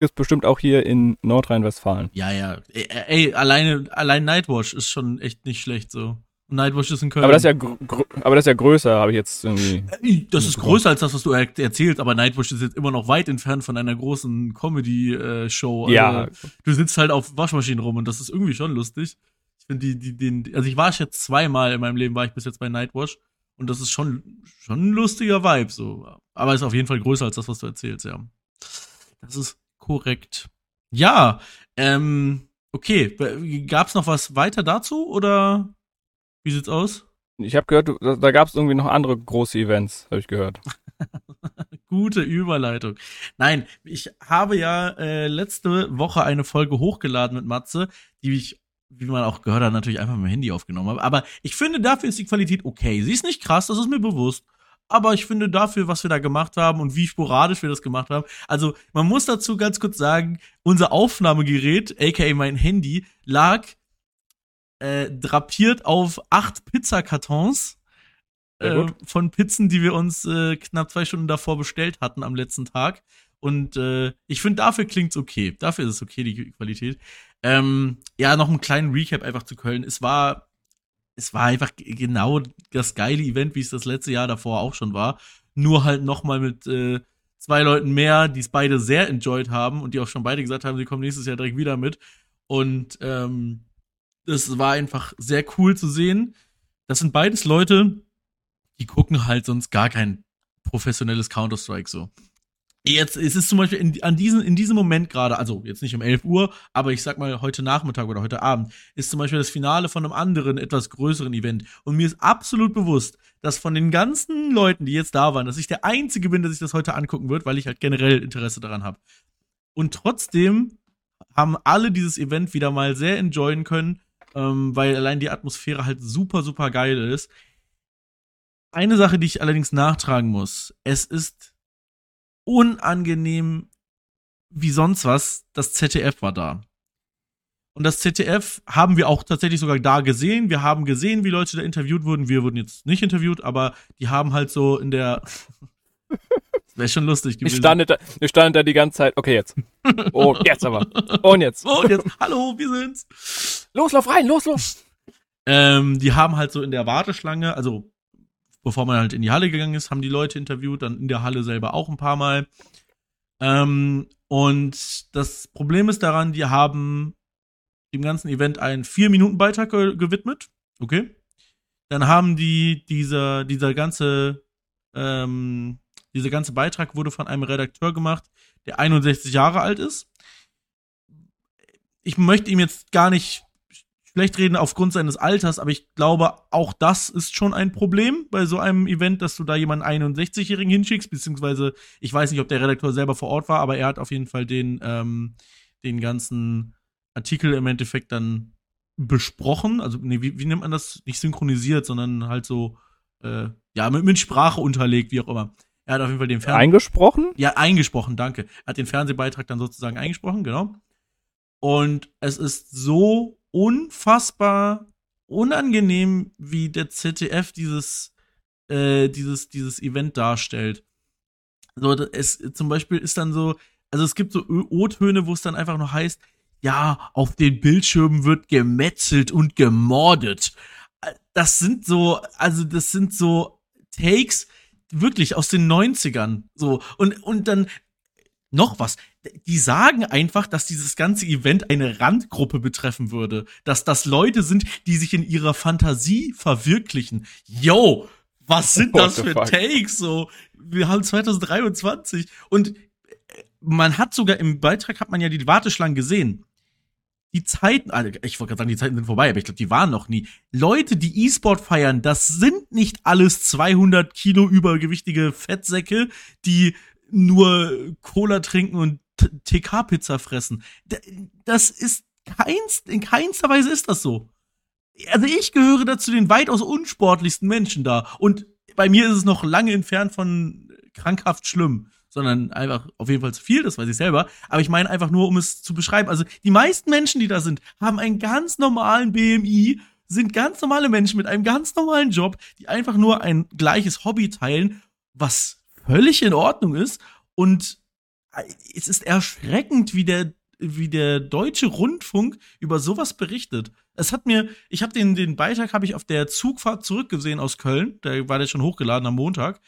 Ist bestimmt auch hier in Nordrhein-Westfalen. Ja, ja. Ey, ey, alleine, allein Nightwatch ist schon echt nicht schlecht so. Nightwatch ist in Köln. Aber das ist ja, aber das ist ja größer, habe ich jetzt irgendwie. Äh, das ist größer als das, was du er erzählst, aber Nightwatch ist jetzt immer noch weit entfernt von einer großen Comedy-Show. Also, ja. Du sitzt halt auf Waschmaschinen rum und das ist irgendwie schon lustig. Ich finde die, die, den, also ich war jetzt zweimal in meinem Leben, war ich bis jetzt bei Nightwatch und das ist schon, schon ein lustiger Vibe, so. Aber ist auf jeden Fall größer als das, was du erzählst, ja. Das ist korrekt. Ja, ähm, okay. Gab's noch was weiter dazu oder? Wie sieht's aus? Ich habe gehört, da, da gab es irgendwie noch andere große Events, habe ich gehört. Gute Überleitung. Nein, ich habe ja äh, letzte Woche eine Folge hochgeladen mit Matze, die ich, wie man auch gehört hat, natürlich einfach mit dem Handy aufgenommen habe. Aber ich finde, dafür ist die Qualität okay. Sie ist nicht krass, das ist mir bewusst. Aber ich finde dafür, was wir da gemacht haben und wie sporadisch wir das gemacht haben. Also, man muss dazu ganz kurz sagen, unser Aufnahmegerät, aka mein Handy, lag äh, drapiert auf acht Pizzakartons äh, von Pizzen, die wir uns äh, knapp zwei Stunden davor bestellt hatten am letzten Tag. Und äh, ich finde, dafür klingt's okay. Dafür ist es okay, die Qualität. Ähm, ja, noch einen kleinen Recap einfach zu Köln. Es war, es war einfach genau das geile Event, wie es das letzte Jahr davor auch schon war. Nur halt nochmal mit äh, zwei Leuten mehr, die es beide sehr enjoyed haben und die auch schon beide gesagt haben, sie kommen nächstes Jahr direkt wieder mit. Und ähm, das war einfach sehr cool zu sehen. Das sind beides Leute, die gucken halt sonst gar kein professionelles Counter-Strike so. Jetzt ist es zum Beispiel in, an diesen, in diesem Moment gerade, also jetzt nicht um 11 Uhr, aber ich sag mal heute Nachmittag oder heute Abend, ist zum Beispiel das Finale von einem anderen, etwas größeren Event. Und mir ist absolut bewusst, dass von den ganzen Leuten, die jetzt da waren, dass ich der Einzige bin, der sich das heute angucken wird, weil ich halt generell Interesse daran habe. Und trotzdem haben alle dieses Event wieder mal sehr enjoyen können ähm, weil allein die Atmosphäre halt super, super geil ist. Eine Sache, die ich allerdings nachtragen muss, es ist unangenehm wie sonst was, das ZDF war da. Und das ZDF haben wir auch tatsächlich sogar da gesehen. Wir haben gesehen, wie Leute da interviewt wurden. Wir wurden jetzt nicht interviewt, aber die haben halt so in der Wäre schon lustig gewesen. Ich stand, da, ich stand da die ganze Zeit. Okay, jetzt. Oh, jetzt aber. Und jetzt. Und jetzt. Hallo, wir sind's. Los, lauf rein, los, los. Ähm, die haben halt so in der Warteschlange, also bevor man halt in die Halle gegangen ist, haben die Leute interviewt, dann in der Halle selber auch ein paar Mal. Ähm, und das Problem ist daran, die haben dem ganzen Event einen vier Minuten Beitrag ge gewidmet. Okay. Dann haben die dieser dieser ganze ähm, dieser ganze Beitrag wurde von einem Redakteur gemacht, der 61 Jahre alt ist. Ich möchte ihm jetzt gar nicht schlecht reden aufgrund seines Alters, aber ich glaube, auch das ist schon ein Problem bei so einem Event, dass du da jemanden 61-Jährigen hinschickst, beziehungsweise ich weiß nicht, ob der Redakteur selber vor Ort war, aber er hat auf jeden Fall den, ähm, den ganzen Artikel im Endeffekt dann besprochen. Also, nee, wie, wie nennt man das? Nicht synchronisiert, sondern halt so, äh, ja, mit, mit Sprache unterlegt, wie auch immer. Er hat auf jeden Fall den Fernseh Eingesprochen? Ja, eingesprochen, danke. Er hat den Fernsehbeitrag dann sozusagen eingesprochen, genau. Und es ist so unfassbar unangenehm, wie der ZDF dieses, äh, dieses, dieses Event darstellt. So, es zum Beispiel ist dann so, also es gibt so O-Töne, wo es dann einfach nur heißt, ja, auf den Bildschirmen wird gemetzelt und gemordet. Das sind so, also das sind so Takes wirklich aus den 90ern. So, und, und dann noch was. Die sagen einfach, dass dieses ganze Event eine Randgruppe betreffen würde. Dass das Leute sind, die sich in ihrer Fantasie verwirklichen. Yo, was sind das für fuck? Takes? So, wir haben 2023 und äh, man hat sogar im Beitrag hat man ja die Warteschlangen gesehen. Die Zeiten, also ich wollte gerade sagen, die Zeiten sind vorbei, aber ich glaube, die waren noch nie. Leute, die E-Sport feiern, das sind nicht alles 200 Kilo übergewichtige Fettsäcke, die nur Cola trinken und TK-Pizza fressen. Das ist keinst, in keinster Weise ist das so. Also ich gehöre dazu den weitaus unsportlichsten Menschen da. Und bei mir ist es noch lange entfernt von krankhaft schlimm, sondern einfach auf jeden Fall zu viel, das weiß ich selber. Aber ich meine einfach nur, um es zu beschreiben. Also die meisten Menschen, die da sind, haben einen ganz normalen BMI, sind ganz normale Menschen mit einem ganz normalen Job, die einfach nur ein gleiches Hobby teilen, was völlig in Ordnung ist. Und äh, es ist erschreckend, wie der, wie der deutsche Rundfunk über sowas berichtet. Es hat mir, ich habe den, den Beitrag habe ich auf der Zugfahrt zurückgesehen aus Köln. Da war der schon hochgeladen am Montag.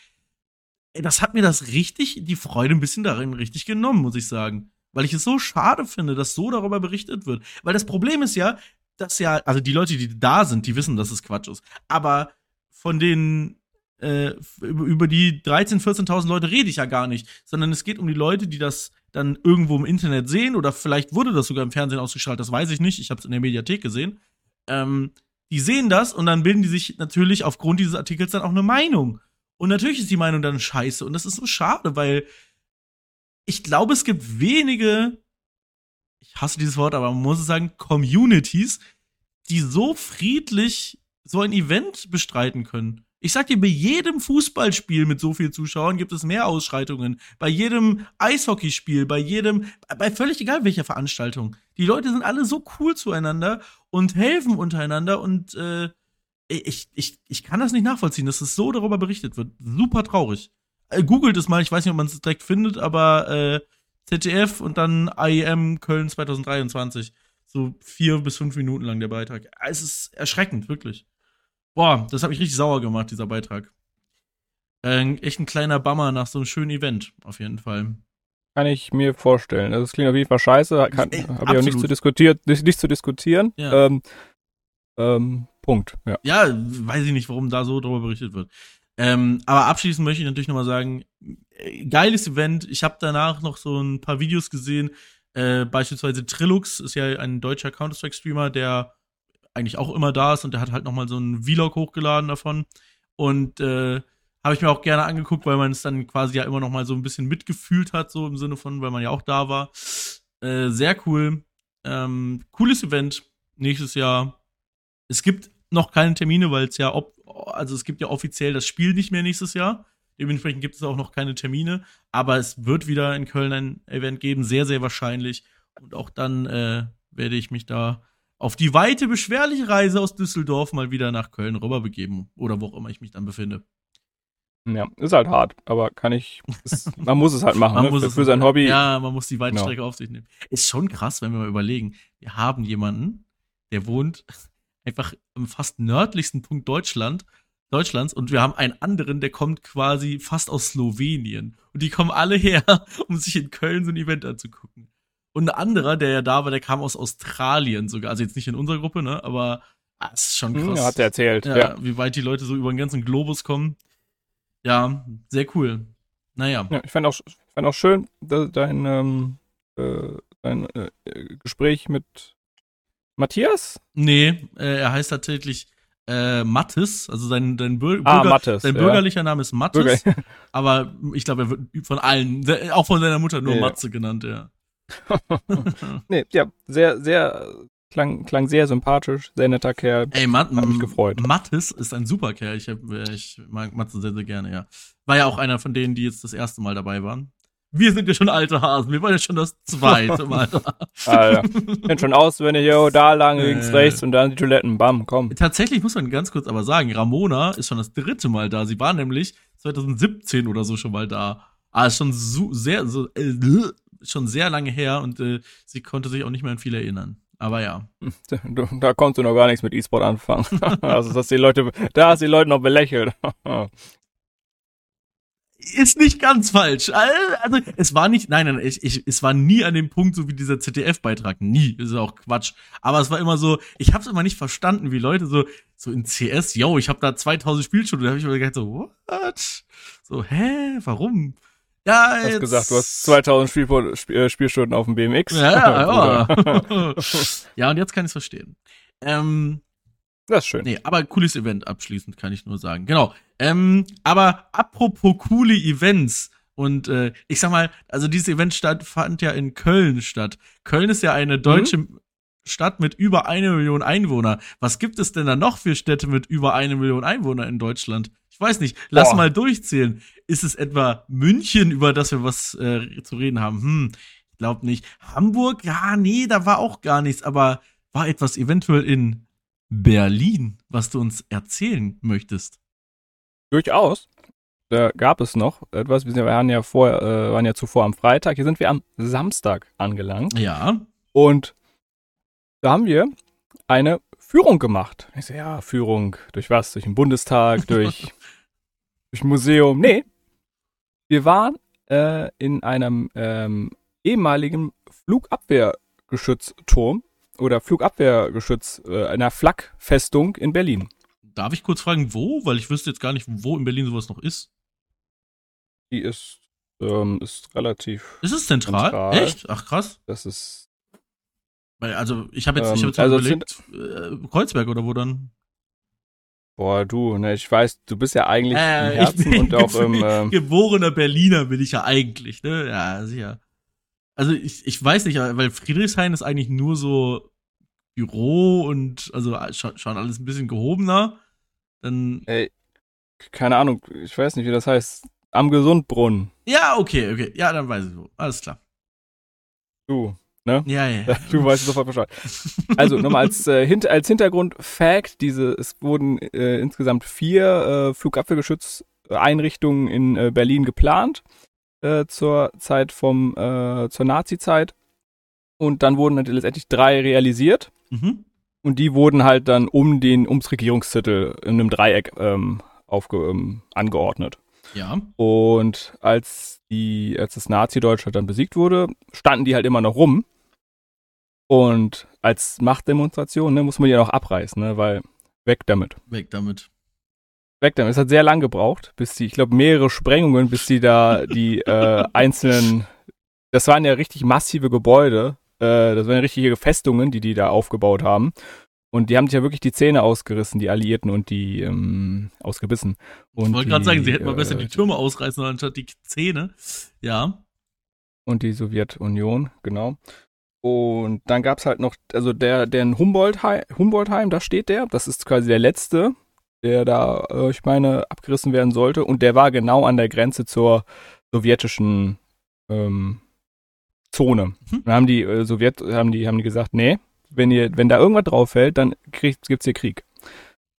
Das hat mir das richtig, die Freude ein bisschen darin richtig genommen, muss ich sagen. Weil ich es so schade finde, dass so darüber berichtet wird. Weil das Problem ist ja, dass ja, also die Leute, die da sind, die wissen, dass es Quatsch ist. Aber von den äh, über die 13.000, 14.000 Leute rede ich ja gar nicht, sondern es geht um die Leute, die das dann irgendwo im Internet sehen oder vielleicht wurde das sogar im Fernsehen ausgestrahlt, das weiß ich nicht, ich habe es in der Mediathek gesehen. Ähm, die sehen das und dann bilden die sich natürlich aufgrund dieses Artikels dann auch eine Meinung. Und natürlich ist die Meinung dann scheiße und das ist so schade, weil ich glaube, es gibt wenige, ich hasse dieses Wort, aber man muss es sagen, Communities, die so friedlich so ein Event bestreiten können. Ich sag dir, bei jedem Fußballspiel mit so vielen Zuschauern gibt es mehr Ausschreitungen. Bei jedem Eishockeyspiel, bei jedem, bei völlig egal welcher Veranstaltung. Die Leute sind alle so cool zueinander und helfen untereinander und äh, ich, ich, ich kann das nicht nachvollziehen, dass es so darüber berichtet wird. Super traurig. Äh, googelt es mal, ich weiß nicht, ob man es direkt findet, aber äh, ZDF und dann IEM Köln 2023. So vier bis fünf Minuten lang der Beitrag. Es ist erschreckend, wirklich. Boah, das hat mich richtig sauer gemacht, dieser Beitrag. Äh, echt ein kleiner Bummer nach so einem schönen Event, auf jeden Fall. Kann ich mir vorstellen. Also, das klingt auf jeden Fall scheiße. Habe ich auch nicht zu, diskutiert, nicht, nicht zu diskutieren. Ja. Ähm, ähm, Punkt. Ja. ja, weiß ich nicht, warum da so drüber berichtet wird. Ähm, aber abschließend möchte ich natürlich nochmal sagen, äh, geiles Event. Ich habe danach noch so ein paar Videos gesehen. Äh, beispielsweise Trilux ist ja ein deutscher Counter-Strike-Streamer, der eigentlich auch immer da ist und der hat halt nochmal so einen Vlog hochgeladen davon. Und äh, habe ich mir auch gerne angeguckt, weil man es dann quasi ja immer noch mal so ein bisschen mitgefühlt hat, so im Sinne von, weil man ja auch da war. Äh, sehr cool. Ähm, cooles Event nächstes Jahr. Es gibt noch keine Termine, weil es ja, ob, also es gibt ja offiziell das Spiel nicht mehr nächstes Jahr. Dementsprechend gibt es auch noch keine Termine. Aber es wird wieder in Köln ein Event geben, sehr, sehr wahrscheinlich. Und auch dann äh, werde ich mich da auf die weite, beschwerliche Reise aus Düsseldorf mal wieder nach Köln rüber begeben oder wo auch immer ich mich dann befinde. Ja, ist halt hart, aber kann ich, ist, man muss es halt machen, man ne? muss für, es, für sein Hobby. Ja, man muss die weite genau. Strecke auf sich nehmen. Ist schon krass, wenn wir mal überlegen, wir haben jemanden, der wohnt einfach im fast nördlichsten Punkt Deutschland, Deutschlands und wir haben einen anderen, der kommt quasi fast aus Slowenien. Und die kommen alle her, um sich in Köln so ein Event anzugucken. Und ein anderer, der ja da war, der kam aus Australien sogar. Also jetzt nicht in unserer Gruppe, ne? Aber ah, ist schon hm, krass. Ja, hat er erzählt. Ja, ja, Wie weit die Leute so über den ganzen Globus kommen. Ja, sehr cool. Naja. Ja, ich fände auch, fand auch schön de, dein, ähm, äh, dein äh, Gespräch mit Matthias? Nee, äh, er heißt tatsächlich äh, Mattes, also sein, sein, Bür Ah, Bürger, Mattes. sein ja. bürgerlicher Name ist Mattes, Bürger. aber ich glaube, er wird von allen, auch von seiner Mutter nur Ja. Matze genannt, ja. nee, ja, sehr, sehr, klang, klang sehr sympathisch, sehr netter Kerl. Ey, Mat Hat mich gefreut. Mattes ist ein super Kerl. Ich, hab, ich mag Matze sehr, sehr gerne, ja. War ja auch einer von denen, die jetzt das erste Mal dabei waren. Wir sind ja schon alte Hasen. Wir waren ja schon das zweite Mal da. Alter. Kennt schon auswendig, yo, da lang, links, Äh. rechts und dann die Toiletten, bam, komm. Tatsächlich muss man ganz kurz aber sagen, Ramona ist schon das dritte Mal da. Sie war nämlich 2017 oder so schon mal da. Ah, ist schon so, sehr, so, äh, schon sehr lange her und äh, sie konnte sich auch nicht mehr an viel erinnern. Aber ja. Du, da konntest du noch gar nichts mit E-Sport anfangen. also, dass die Leute, da hast die Leute noch belächelt. Ist nicht ganz falsch. Also, es war nicht, nein, nein, ich, ich, es war nie an dem Punkt, so wie dieser ZDF-Beitrag. Nie. Das ist auch Quatsch. Aber es war immer so, ich hab's immer nicht verstanden, wie Leute so, so in CS, yo, ich hab da 2000 Spielstunden, da hab ich mir gedacht so, what? So, hä, warum? Ja, Du hast gesagt, du hast 2000 Spiel, Spiel, äh, Spielstunden auf dem BMX. Ja, ja. ja, und jetzt kann ich's verstehen. Ähm, Das ist schön. Nee, aber cooles Event abschließend kann ich nur sagen. Genau. Ähm, aber apropos coole Events und äh, ich sag mal, also dieses Event statt, fand ja in Köln statt. Köln ist ja eine deutsche Stadt mit über eine Million Einwohner. Was gibt es denn da noch für Städte mit über eine Million Einwohner in Deutschland? Ich weiß nicht. Lass Boah. mal durchzählen. Ist es etwa München, über das wir was äh, zu reden haben? Hm, ich glaube nicht. Hamburg? Ja, nee, da war auch gar nichts, aber war etwas eventuell in Berlin, was du uns erzählen möchtest. Durchaus. Da gab es noch etwas. Wir waren ja vorher, äh, waren ja zuvor am Freitag. Hier sind wir am Samstag angelangt. Ja. Und da haben wir eine Führung gemacht. Ich so, ja, Führung durch was? Durch den Bundestag, durch, durch Museum. Nee. Wir waren äh, in einem ähm, ehemaligen Flugabwehrgeschützturm oder Flugabwehrgeschütz, äh, einer Flakfestung in Berlin. Darf ich kurz fragen, wo? Weil ich wüsste jetzt gar nicht, wo in Berlin sowas noch ist. Die ist, ähm, ist relativ, Ist es zentral? Zentral. Echt? Ach krass. das ist, Weil, also, ich habe jetzt, Ähm, ich hab jetzt also mal überlegt, äh, Kreuzberg oder wo dann? Boah, du, ne, ich weiß, du bist ja eigentlich Äh, im Herzen bin und auch im, ähm, Geborener Berliner bin ich ja eigentlich, ne? Ja, sicher. Also ich, ich weiß nicht, weil Friedrichshain ist eigentlich nur so Büro und also schon, schon alles ein bisschen gehobener. Dann. ey, keine Ahnung, ich weiß nicht, wie das heißt, am Gesundbrunnen. Ja, okay, okay. Ja, dann weiß ich wo. Alles klar. Du, Ja, ja. du weißt sofort Bescheid. Also nochmal als, äh, hint als Hintergrund-Fact, diese, es wurden äh, insgesamt vier äh, Flugabwehrgeschützeinrichtungen in äh, Berlin geplant äh, zur Zeit vom, äh, zur Nazi-Zeit. Und dann wurden halt letztendlich drei realisiert. Mhm. Und die wurden halt dann um den, ums Regierungszettel in einem Dreieck ähm, aufge, ähm, angeordnet. Ja. Und als die, als das Nazi-Deutschland dann besiegt wurde, standen die halt immer noch rum. Und als Machtdemonstration, ne, muss man die ja noch abreißen, ne, weil weg damit. Weg damit. Weg damit. Es hat sehr lang gebraucht, bis die, ich glaube, mehrere Sprengungen, bis die da die äh, einzelnen, das waren ja richtig massive Gebäude, äh, das waren ja richtige Festungen, die die da aufgebaut haben. Und die haben sich ja wirklich die Zähne ausgerissen, die Alliierten und die ähm, ausgebissen. Und Ich wollte gerade sagen, sie hätten mal äh, besser die Türme ausreißen anstatt die Zähne. Ja. und die Sowjetunion, genau. Und dann gab's halt noch, also der, der in Humboldtheim, Humboldtheim, da steht der, das ist quasi der letzte, der da, äh, ich meine, abgerissen werden sollte. Und der war genau an der Grenze zur sowjetischen ähm, Zone. Mhm. Dann haben die äh, Sowjet, haben die, haben die gesagt, nee, wenn ihr, wenn da irgendwas drauf fällt, dann kriegt, gibt's hier Krieg.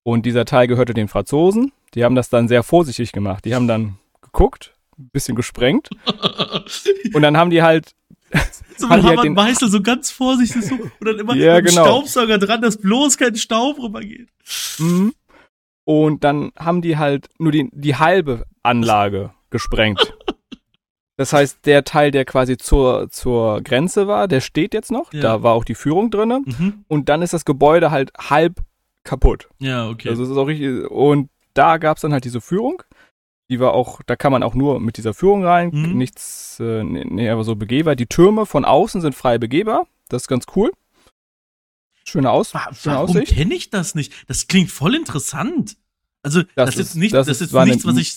Und dieser Teil gehörte den Franzosen. Die haben das dann sehr vorsichtig gemacht. Die haben dann geguckt, ein bisschen gesprengt. Und dann haben die halt so Haben mit Hammer und Meißel so ganz vorsichtig so und dann immer Ja, mit dem genau. Staubsauger dran, dass bloß kein Staub rübergeht. Mhm. Und dann haben die halt nur die, die halbe Anlage gesprengt. Das heißt, der Teil, der quasi zur, zur Grenze war, der steht jetzt noch. Ja. Da war auch die Führung drinne. Mhm. Und dann ist das Gebäude halt halb kaputt. Ja, okay. Also es ist auch richtig. Und da gab's dann halt diese Führung. Die war auch, da kann man auch nur mit dieser Führung rein, Mhm. nichts, äh, nee, aber so begehbar. Die Türme von außen sind frei begehbar. Das ist ganz cool. Schöne, Aus Wa- schöne Warum Aussicht. kenne ich das nicht? Das klingt voll interessant. Also, das, ist jetzt nicht, das, das ist ist- war nichts, was ich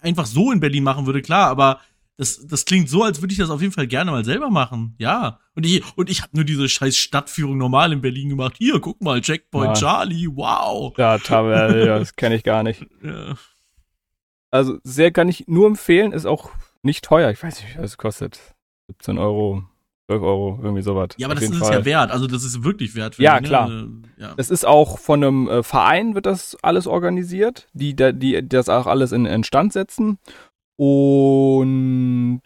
einfach so in Berlin machen würde, klar, aber das, das klingt so, als würde ich das auf jeden Fall gerne mal selber machen. Ja. Und ich, und ich habe nur diese scheiß Stadtführung normal in Berlin gemacht. Hier, guck mal, Checkpoint Ja. Charlie, wow. Ja, Tabelle, ja, das kenne ich gar nicht. Ja. Also sehr kann ich nur empfehlen, ist auch nicht teuer. Ich weiß nicht, was es kostet. 17 Euro, 12 Euro, irgendwie sowas. ja, aber Auf das ist es ja wert. Also, das ist wirklich wert. Ja, mich, ne? klar. Äh, Ja. Es ist auch von einem äh, Verein wird das alles organisiert, die, die das auch alles in Instand setzen. Und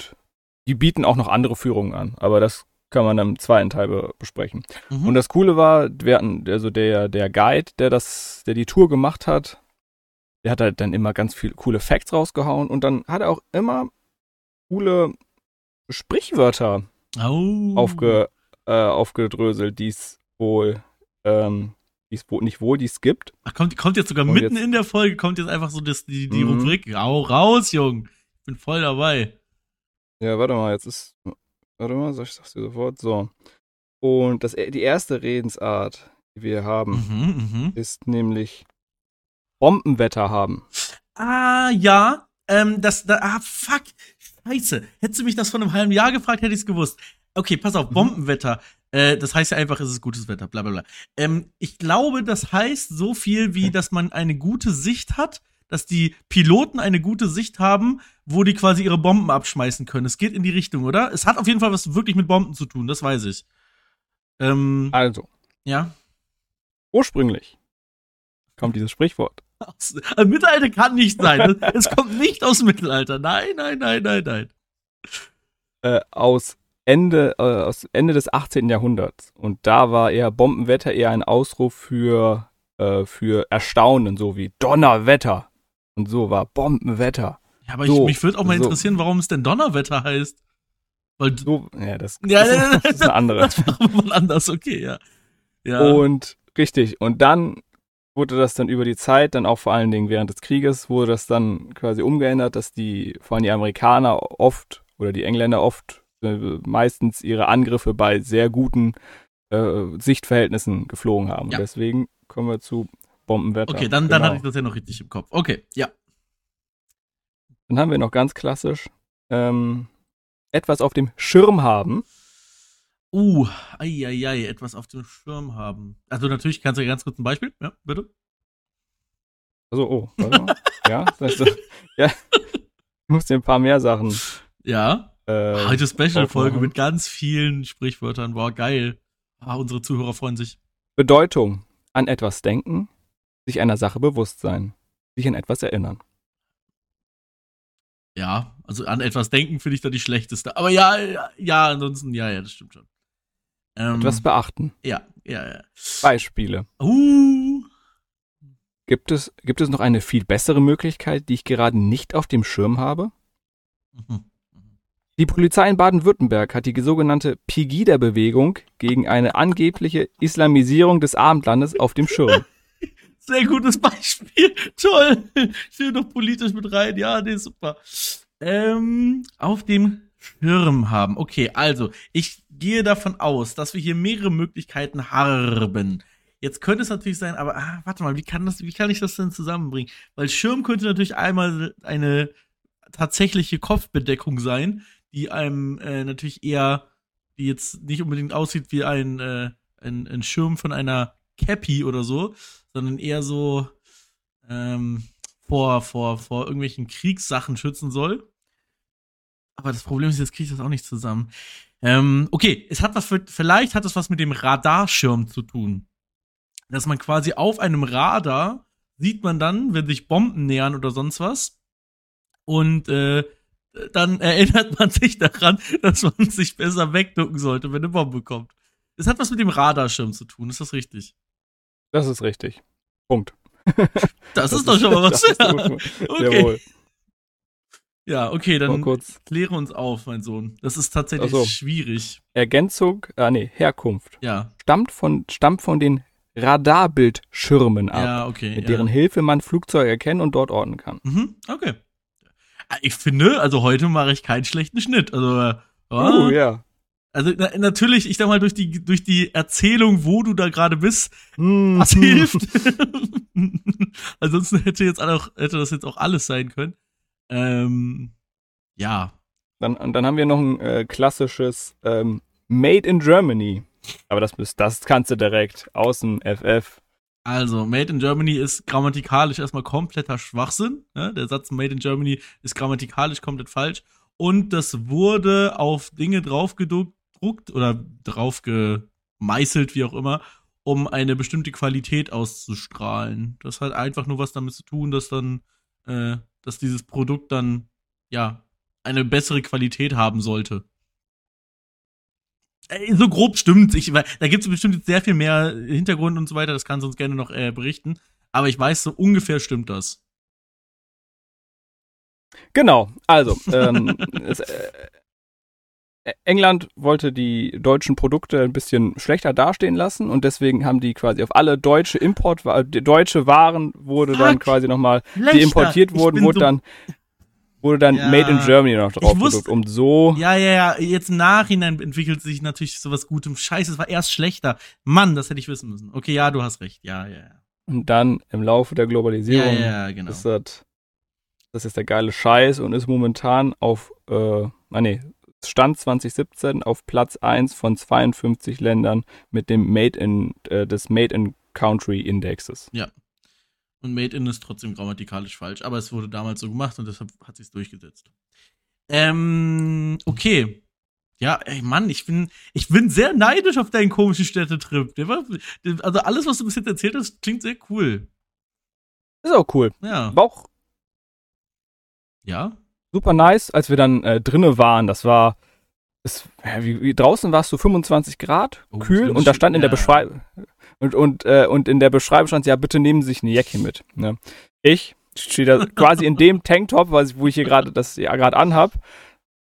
die bieten auch noch andere Führungen an, aber das kann man im zweiten Teil be besprechen. Mhm. Und das Coole war, wir hatten, also der, der Guide, der das, der die Tour gemacht hat, der hat halt dann immer ganz viele coole Facts rausgehauen und dann hat er auch immer coole Sprichwörter oh. aufge, äh, aufgedröselt, die es wohl, ähm, die es wohl nicht wohl, die es gibt. Ach, kommt, kommt jetzt sogar Und mitten jetzt- in der Folge, kommt jetzt einfach so das, die, die Mhm. Rubrik. Hau raus, Jung. Ich bin voll dabei. Ja, warte mal, jetzt ist, warte mal, ich sag's dir sofort, so. Und das, die erste Redensart, die wir haben, Mhm, mhm. ist nämlich Bombenwetter haben. Ah, ja. Ähm, das, da, ah, fuck. Scheiße. Hättest du mich das vor einem halben Jahr gefragt, hätte ich es gewusst. Okay, pass auf, Mhm. Bombenwetter. Äh, das heißt ja einfach, es ist gutes Wetter, bla bla bla. Ähm, ich glaube, das heißt so viel wie, dass man eine gute Sicht hat, dass die Piloten eine gute Sicht haben, wo die quasi ihre Bomben abschmeißen können. Es geht in die Richtung, oder? Es hat auf jeden Fall was wirklich mit Bomben zu tun, das weiß ich. Ähm, Also, ja. ursprünglich kommt dieses Sprichwort. Aus, äh, Mittelalter kann nicht sein. Es kommt nicht aus dem Mittelalter. Nein, nein, nein, nein, nein. äh, aus Ende, äh, aus Ende des 18. Jahrhunderts. Und da war eher Bombenwetter eher ein Ausruf für, äh, für Erstaunen, so wie Donnerwetter. Und so war Bombenwetter. Ja, aber So, ich, mich würde auch mal so. interessieren, warum es denn Donnerwetter heißt. Weil So, ja, das, Ja, das, das ist eine andere. das machen wir mal anders, okay, ja. Ja. Und richtig, und dann wurde das dann über die Zeit, dann auch vor allen Dingen während des Krieges, wurde das dann quasi umgeändert, dass die, vor allem die Amerikaner oft oder die Engländer oft äh, meistens ihre Angriffe bei sehr guten äh, Sichtverhältnissen geflogen haben. Ja. Und deswegen kommen wir zu Bombenwetter. okay, dann, dann Genau. hatte ich das ja noch richtig im Kopf. Okay, ja. Dann haben wir noch ganz klassisch ähm, etwas auf dem Schirm haben. Uh, ei, ei, ei, etwas auf dem Schirm haben. Also natürlich, kannst du ganz kurz ein Beispiel? Ja, bitte. Also, oh, warte mal. ja, das heißt, ja, ich muss dir ein paar mehr Sachen. Ja. Äh, Heute Special-Folge mit ganz vielen Sprichwörtern. Boah, geil. Ah, unsere Zuhörer freuen sich. Bedeutung. An etwas denken, sich einer Sache bewusst sein, sich an etwas erinnern. Ja, also an etwas denken finde ich da die schlechteste. Aber ja, ja, ja, ansonsten, ja, ja, das stimmt schon. Ähm, Etwas beachten. ja, ja, ja. Beispiele. Uh, Gibt es, gibt es noch eine viel bessere Möglichkeit, die ich gerade nicht auf dem Schirm habe? Mhm. Die Polizei in Baden-Württemberg hat die sogenannte Pegida-Bewegung gegen eine angebliche Islamisierung des Abendlandes auf dem Schirm. Sehr gutes Beispiel. Toll. Schön noch politisch mit rein. Ja, nee, super. Ähm, auf dem Schirm haben. Okay, also, ich gehe davon aus, dass wir hier mehrere Möglichkeiten haben. Jetzt könnte es natürlich sein, aber ah, warte mal, wie kann das, wie kann ich das denn zusammenbringen? Weil Schirm könnte natürlich einmal eine tatsächliche Kopfbedeckung sein, die einem äh, natürlich eher, die jetzt nicht unbedingt aussieht wie ein, äh, ein, ein Schirm von einer Cappy oder so, sondern eher so ähm, vor, vor, vor irgendwelchen Kriegssachen schützen soll. Aber das Problem ist, jetzt kriege ich das auch nicht zusammen. Ähm, okay, es hat was für, vielleicht hat es was mit dem Radarschirm zu tun. Dass man quasi auf einem Radar sieht man dann, wenn sich Bomben nähern oder sonst was. Und äh, dann erinnert man sich daran, dass man sich besser wegducken sollte, wenn eine Bombe kommt. Es hat was mit dem Radarschirm zu tun, ist das richtig? Das ist richtig. Punkt. Das, ist doch schon mal was. das Ja, okay. Jawohl. Ja, okay, dann kurz kläre uns auf, mein Sohn. Das ist tatsächlich so. schwierig. Ergänzung, ah nee, Herkunft. Ja, Stammt von, stammt von den Radarbildschirmen ab, ja, okay. mit ja. deren Hilfe man Flugzeuge erkennen und dort orten kann. Mhm, okay. Ich finde, also heute mache ich keinen schlechten Schnitt. Also, äh, Oh, ja. also na, natürlich, ich sag mal, durch die, durch die Erzählung, wo du da gerade bist, Mhm. was hilft. Ansonsten hätte jetzt auch, hätte das jetzt auch alles sein können. Ähm, ja. Dann, dann haben wir noch ein äh, klassisches ähm, Made in Germany. Aber das, das kannst du direkt aus dem FF. Also, Made in Germany ist grammatikalisch erstmal kompletter Schwachsinn. Ne? Der Satz Made in Germany ist grammatikalisch komplett falsch. Und das wurde auf Dinge draufgedruckt oder drauf gemeißelt, wie auch immer, um eine bestimmte Qualität auszustrahlen. Das hat einfach nur was damit zu tun, dass dann, äh, dass dieses Produkt dann, ja, eine bessere Qualität haben sollte. Äh, So grob stimmt. Ich, weil da gibt es bestimmt sehr viel mehr Hintergrund und so weiter. Das kannst du uns gerne noch äh, berichten. Aber ich weiß, so ungefähr stimmt das. Genau, also, ähm, es, äh, England wollte die deutschen Produkte ein bisschen schlechter dastehen lassen und deswegen haben die quasi auf alle deutsche Import, deutsche Waren wurde dann Fuck. quasi nochmal, die importiert wurden, wurde dann wurde dann Ja. Made in Germany noch drauf wusste- gedruckt, um so Ja, ja, ja. Jetzt im Nachhinein entwickelt sich natürlich sowas Gutem. Scheiße, es war erst schlechter. Mann, das hätte ich wissen müssen. Okay, ja, du hast recht. Ja, ja, ja. und dann im Laufe der Globalisierung ja, ja, genau. ist das das ist der geile Scheiß und ist momentan auf äh, ah nee, Stand 2017 auf Platz 1 von 52 Ländern mit dem Made in äh, des Made in Country Indexes. Und Made in ist trotzdem grammatikalisch falsch. Aber es wurde damals so gemacht und deshalb hat sich's durchgesetzt. Ähm, okay. Ja, ey Mann, ich bin, ich bin sehr neidisch auf deinen komischen Städtetrip. War, also alles, was du bis jetzt erzählt hast, klingt sehr cool. Ist auch cool. Ja. War auch Ja? Super nice, als wir dann äh, drinne waren. Das war es, wie, wie, draußen war es so 25 Grad, Oh, kühl und da stand in der. Beschreibung und und äh, und in der Beschreibung stand ja bitte nehmen Sie sich eine Jacke mit. Ne? Ich stehe da quasi in dem Tanktop, was ich, wo ich hier gerade das ja gerade anhab.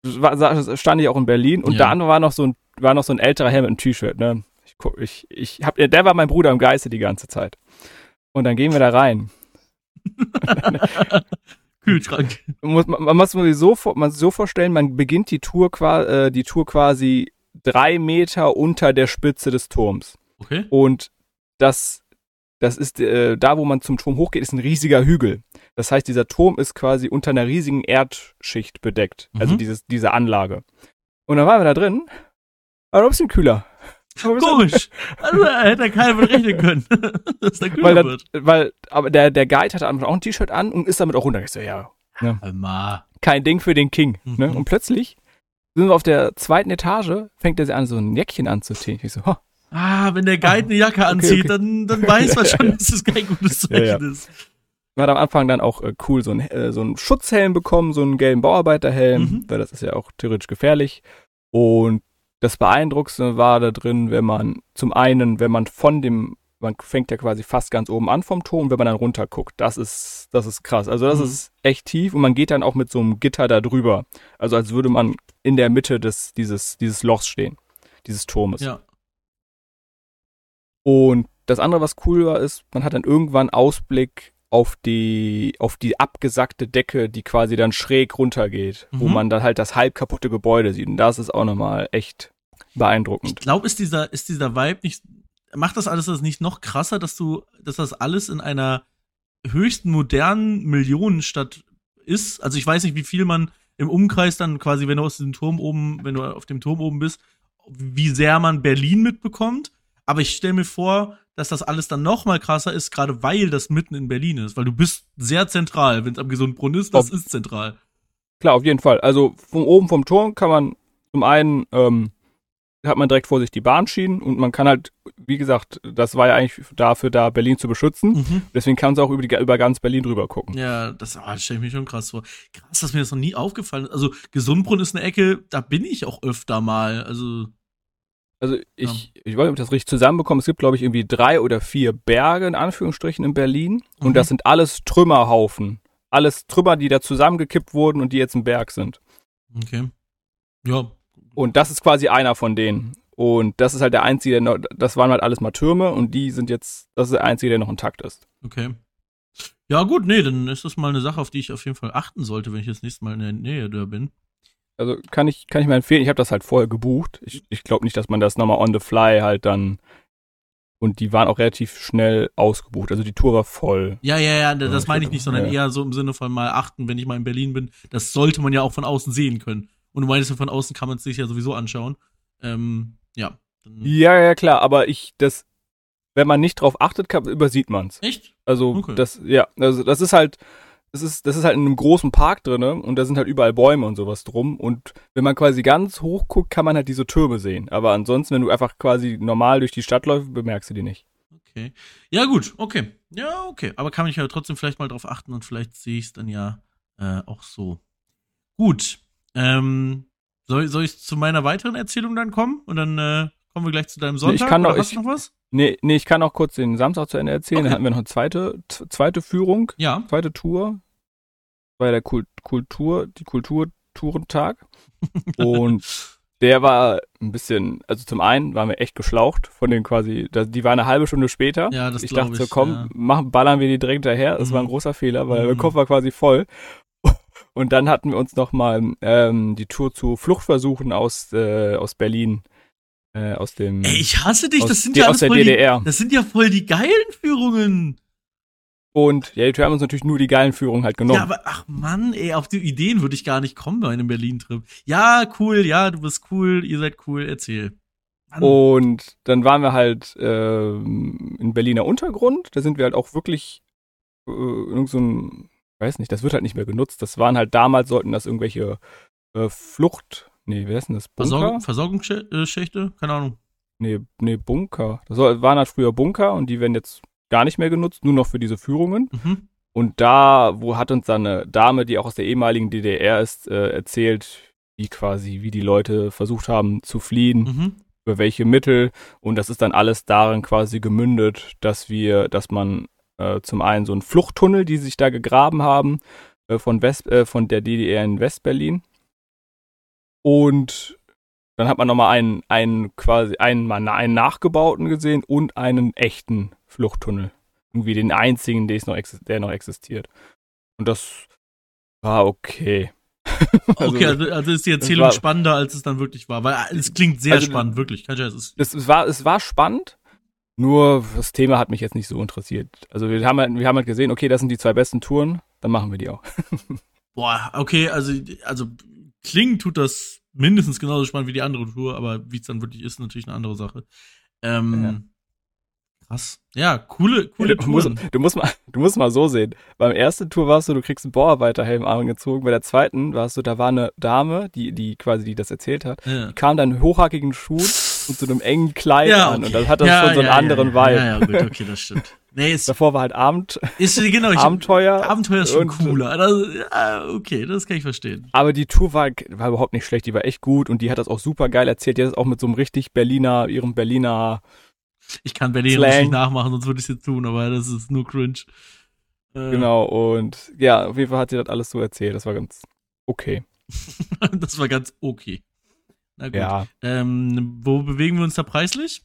War, stand ich auch in Berlin und Ja. da war noch so ein war noch so ein älterer Herr mit einem T-Shirt. Ne? Ich, ich ich hab der war mein Bruder im Geiste die ganze Zeit. Und dann gehen wir da rein. Kühlschrank. Man muss, man, man muss sich so, man sich so vorstellen, man beginnt die Tour, äh, die Tour quasi drei Meter unter der Spitze des Turms. Okay. Und das, das ist, äh, da wo man zum Turm hochgeht, ist ein riesiger Hügel. Das heißt, dieser Turm ist quasi unter einer riesigen Erdschicht bedeckt. Also Mhm. dieses, diese Anlage. Und dann waren wir da drin, aber ein bisschen kühler. Komisch. Also, da hätte keiner mit rechnen können, dass da kühler Weil, wird. weil, aber der, der Guide hatte auch ein T-Shirt an und ist damit auch runter. Ich so, ja, Ma. kein Ding für den King. Ne? Mhm. Und plötzlich sind wir auf der zweiten Etage, fängt er sich an, so ein Jäckchen anzuziehen. Ich so, ho, Ah, wenn der Guide eine Jacke anzieht, okay. dann, dann weiß man Ja, schon, ja. dass das kein gutes Ja, ja. Zeichen ist. man hat am Anfang dann auch äh, cool so, ein, äh, so einen Schutzhelm bekommen, so einen gelben Bauarbeiterhelm, Mhm. weil das ist ja auch theoretisch gefährlich. Und das Beeindruckendste war da drin, wenn man zum einen, wenn man von dem, man fängt ja quasi fast ganz oben an vom Turm, wenn man dann runter guckt, das ist, das ist krass. Also das Mhm. ist echt tief und man geht dann auch mit so einem Gitter da drüber. Also als würde man in der Mitte des, dieses, dieses Lochs stehen, dieses Turmes. Ja. Und das andere, was cool war, ist, man hat dann irgendwann Ausblick auf die, auf die abgesackte Decke, die quasi dann schräg runtergeht, wo Mhm. man dann halt das halb kaputte Gebäude sieht. Und das ist auch nochmal echt Ich beeindruckend. glaube, ist dieser, ist dieser Vibe nicht, macht das alles das nicht noch krasser, dass du, dass das alles in einer höchsten modernen Millionenstadt ist? Also ich weiß nicht, wie viel man im Umkreis dann quasi, wenn du aus dem Turm oben, wenn du auf dem Turm oben bist, wie sehr man Berlin mitbekommt. Aber ich stelle mir vor, dass das alles dann noch mal krasser ist, gerade weil das mitten in Berlin ist, weil du bist sehr zentral. Wenn es am Gesundbrunnen ist, das Ob- ist zentral. Klar, auf jeden Fall. Also von oben vom Turm kann man zum einen, ähm, hat man direkt vor sich die Bahnschienen und man kann halt, wie gesagt, das war ja eigentlich dafür da, Berlin zu beschützen. Mhm. Deswegen kann man auch über, die, über ganz Berlin drüber gucken. Ja, das, ah, das stelle ich mir schon krass vor. Krass, dass mir das noch nie aufgefallen ist. Also, Gesundbrunn ist eine Ecke, da bin ich auch öfter mal. Also, Also ich, ich weiß nicht, ob ich das richtig zusammenbekomme. Es gibt, glaube ich, irgendwie drei oder vier Berge in Anführungsstrichen in Berlin. Und Mhm. das sind alles Trümmerhaufen. Alles Trümmer, die da zusammengekippt wurden und die jetzt ein Berg sind. okay. Ja. Und das ist quasi einer von denen. Und das ist halt der einzige, der noch, das waren halt alles mal Türme und die sind jetzt, das ist der einzige, der noch intakt ist. Okay. Ja, gut, nee, dann ist das mal eine Sache, auf die ich auf jeden Fall achten sollte, wenn ich das nächste Mal in der Nähe da bin. Also kann ich, kann ich mal empfehlen. Ich habe das halt vorher gebucht. Ich, ich glaube nicht, dass man das nochmal on the fly halt dann. Und die waren auch relativ schnell ausgebucht. Also die Tour war voll. Ja, ja, ja, das ich meine ich nicht, sondern ja. eher so im Sinne von mal achten, wenn ich mal in Berlin bin. Das sollte man ja auch von außen sehen können. Und du meinst, von außen kann man es sich ja sowieso anschauen. Ähm, ja. Ja, ja, klar. Aber ich, das, wenn man nicht drauf achtet, kann, übersieht man's. Echt? Also Okay. das, ja, also das ist halt, das ist, das ist halt in einem großen Park drinne und da sind halt überall Bäume und sowas drum. Und wenn man quasi ganz hoch guckt, kann man halt diese Türme sehen. Aber ansonsten, wenn du einfach quasi normal durch die Stadt läufst, bemerkst du die nicht. Okay. Ja, gut, okay. Ja, okay. Aber kann ich ja trotzdem vielleicht mal drauf achten und vielleicht sehe ich es dann ja äh, auch so. Gut. Ähm, soll, soll ich zu meiner weiteren Erzählung dann kommen? Und dann äh, kommen wir gleich zu deinem Sonntag? ich kann noch- ich- noch was? Nee, nee, ich kann auch kurz den Samstag zu Ende erzählen. Okay. Dann hatten wir noch eine zweite, zweite Führung, Ja. zweite Tour. Bei der Kult Kultur, die Kulturtourentag. Und der war ein bisschen, also zum einen waren wir echt geschlaucht von den quasi, die war eine halbe Stunde später. Ja, das ich dachte so, ich, komm, ja. machen, ballern wir die direkt daher. Das war ein Mhm. großer Fehler, weil Mhm. der Kopf war quasi voll. Und dann hatten wir uns nochmal ähm, die Tour zu Fluchtversuchen aus, äh, aus Berlin, äh, aus dem, Ey, ich hasse dich, aus, das sind die- ja aus alles der voll die, DDR. das sind ja voll die geilen Führungen. Und ja, wir haben uns natürlich nur die geilen Führungen halt genommen. Ja, aber ach Mann, ey, auf die Ideen würde ich gar nicht kommen bei einem Berlin-Trip. Ja, cool, ja, du bist cool, ihr seid cool, erzähl. Mann. Und dann waren wir halt ähm, in Berliner Untergrund. Da sind wir halt auch wirklich äh, irgend so ein, weiß nicht, das wird halt nicht mehr genutzt. Das waren halt damals, sollten das irgendwelche äh, Flucht, nee, wie heißt denn das? Bunker? Versorgung, Versorgungsschächte? Keine Ahnung. Nee, nee, Bunker. Das waren halt früher Bunker und die werden jetzt gar nicht mehr genutzt, nur noch für diese Führungen. Mhm. Und da, wo hat uns dann eine Dame, die auch aus der ehemaligen DDR ist, äh, erzählt, wie quasi, wie die Leute versucht haben zu fliehen. Mhm. über welche Mittel und das ist dann alles darin quasi gemündet, dass wir, dass man äh, zum einen so einen Fluchttunnel, die sich da gegraben haben, äh, von West, äh, von der DDR in Westberlin und dann hat man nochmal einen, einen quasi einen, einen nachgebauten gesehen und einen echten Fluchttunnel. Irgendwie den einzigen, der, noch, der noch existiert. Und das war okay. Also, okay, also, also ist die Erzählung war- spannender, als es dann wirklich war. Weil äh, es klingt sehr Also, spannend, wirklich. Kein Scheiß. Es, es, war, es war spannend, nur das Thema hat mich jetzt nicht so interessiert. Also wir haben, halt, wir haben halt gesehen, okay, das sind die zwei besten Touren, dann machen wir die auch. boah, okay, also, also klingen tut das mindestens genauso spannend wie die andere Tour, aber wie es dann wirklich ist, natürlich eine andere Sache. Ähm, Krass. Ja, coole, coole du, musst, du, musst mal, du musst mal so sehen. Beim ersten Tour warst du, du kriegst einen Bauarbeiterhelm angezogen. Bei der zweiten warst du, da war eine Dame, die, die quasi, die das erzählt hat, Ja. die kam dann in hochhackigen Schuhen und so einem engen Kleid Ja, an. okay. Und dann hat das ja, schon so einen anderen Vibe. Ja, ja, gut, okay, das stimmt. Nee, ist, Davor war halt Abend, ist genau, ich, Abenteuer. Abenteuer ist schon und- cooler. Das, okay, das kann ich verstehen. Aber die Tour war, war überhaupt nicht schlecht, die war echt gut und die hat das auch super geil erzählt. Die hat das auch mit so einem richtig Berliner, ihrem Berliner Ich kann Berlin nicht nachmachen, sonst würde ich es jetzt tun, aber das ist nur cringe. Äh, Genau, und ja, auf jeden Fall hat sie das alles so erzählt. Das war ganz okay. das war ganz okay. Na gut. Ja, Ähm, wo bewegen wir uns da preislich?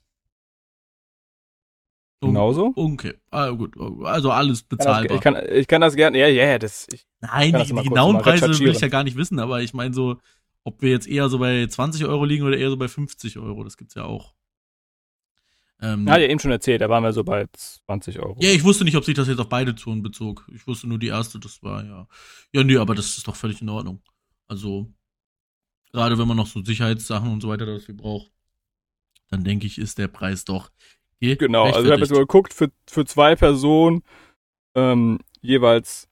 Oh, genauso. Okay, ah, gut. Also alles bezahlbar. ich, kann, ich kann das gerne, ja, ja, das, ich, Nein, die, das die kurz genauen Preise will ich ja gar nicht wissen, aber ich meine so, ob wir jetzt eher so bei 20 Euro liegen oder eher so bei 50 Euro, das gibt's ja auch. Ähm, ja eben schon erzählt, da waren wir so bei 20 Euro. ja, ich wusste nicht, ob sich das jetzt auf beide Touren bezog. Ich wusste nur die erste, das war ja. Ja, nee, aber das ist doch völlig in Ordnung. Also, gerade wenn man noch so Sicherheitssachen und so weiter dafür braucht, dann denke ich, ist der Preis doch ge- Genau, also ich habe jetzt mal geguckt, für, für zwei Personen ähm, jeweils,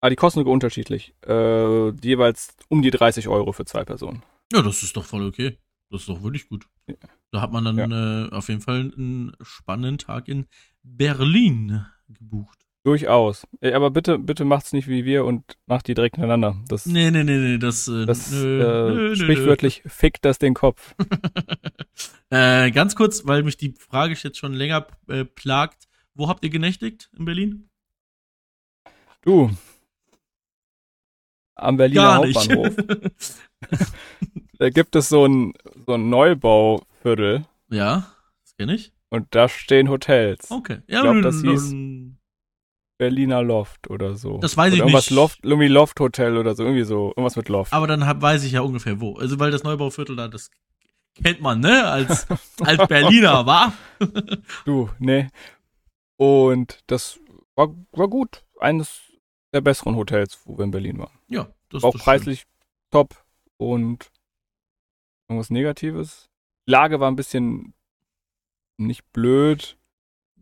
ah, die kosten sogar unterschiedlich, äh, jeweils um die 30 Euro für zwei Personen. Ja, das ist doch voll okay. Das ist doch wirklich gut. Ja. Da hat man dann äh, auf jeden Fall einen spannenden Tag in Berlin gebucht. Durchaus. Aber bitte, bitte macht's nicht wie wir und macht die direkt hintereinander. Das, Nee, nee, nee, nee, das, äh, das nö, äh, nö, nö, sprichwörtlich fickt das den Kopf. nö. äh, ganz kurz, weil mich die Frage jetzt schon länger äh, plagt. Wo habt ihr genächtigt in Berlin? Du. Am Berliner Gar. Hauptbahnhof. Da gibt es so ein, so ein Neubauviertel ja, das kenne ich. und da stehen Hotels. Okay. Ja, glaub, nun- das hieß- Berliner Loft oder so. Das weiß oder ich irgendwas nicht. Loft, irgendwie Loft Hotel oder so, irgendwie so, irgendwas mit Loft. Aber dann hab, weiß ich ja ungefähr wo. Also, weil das Neubauviertel da, das kennt man, ne? Als, als Berliner, wa? Du, nee. Und das war, war gut. Eines der besseren Hotels, wo wir in Berlin waren. Ja, das Auch das preislich top und irgendwas Negatives. Die Lage war ein bisschen nicht blöd.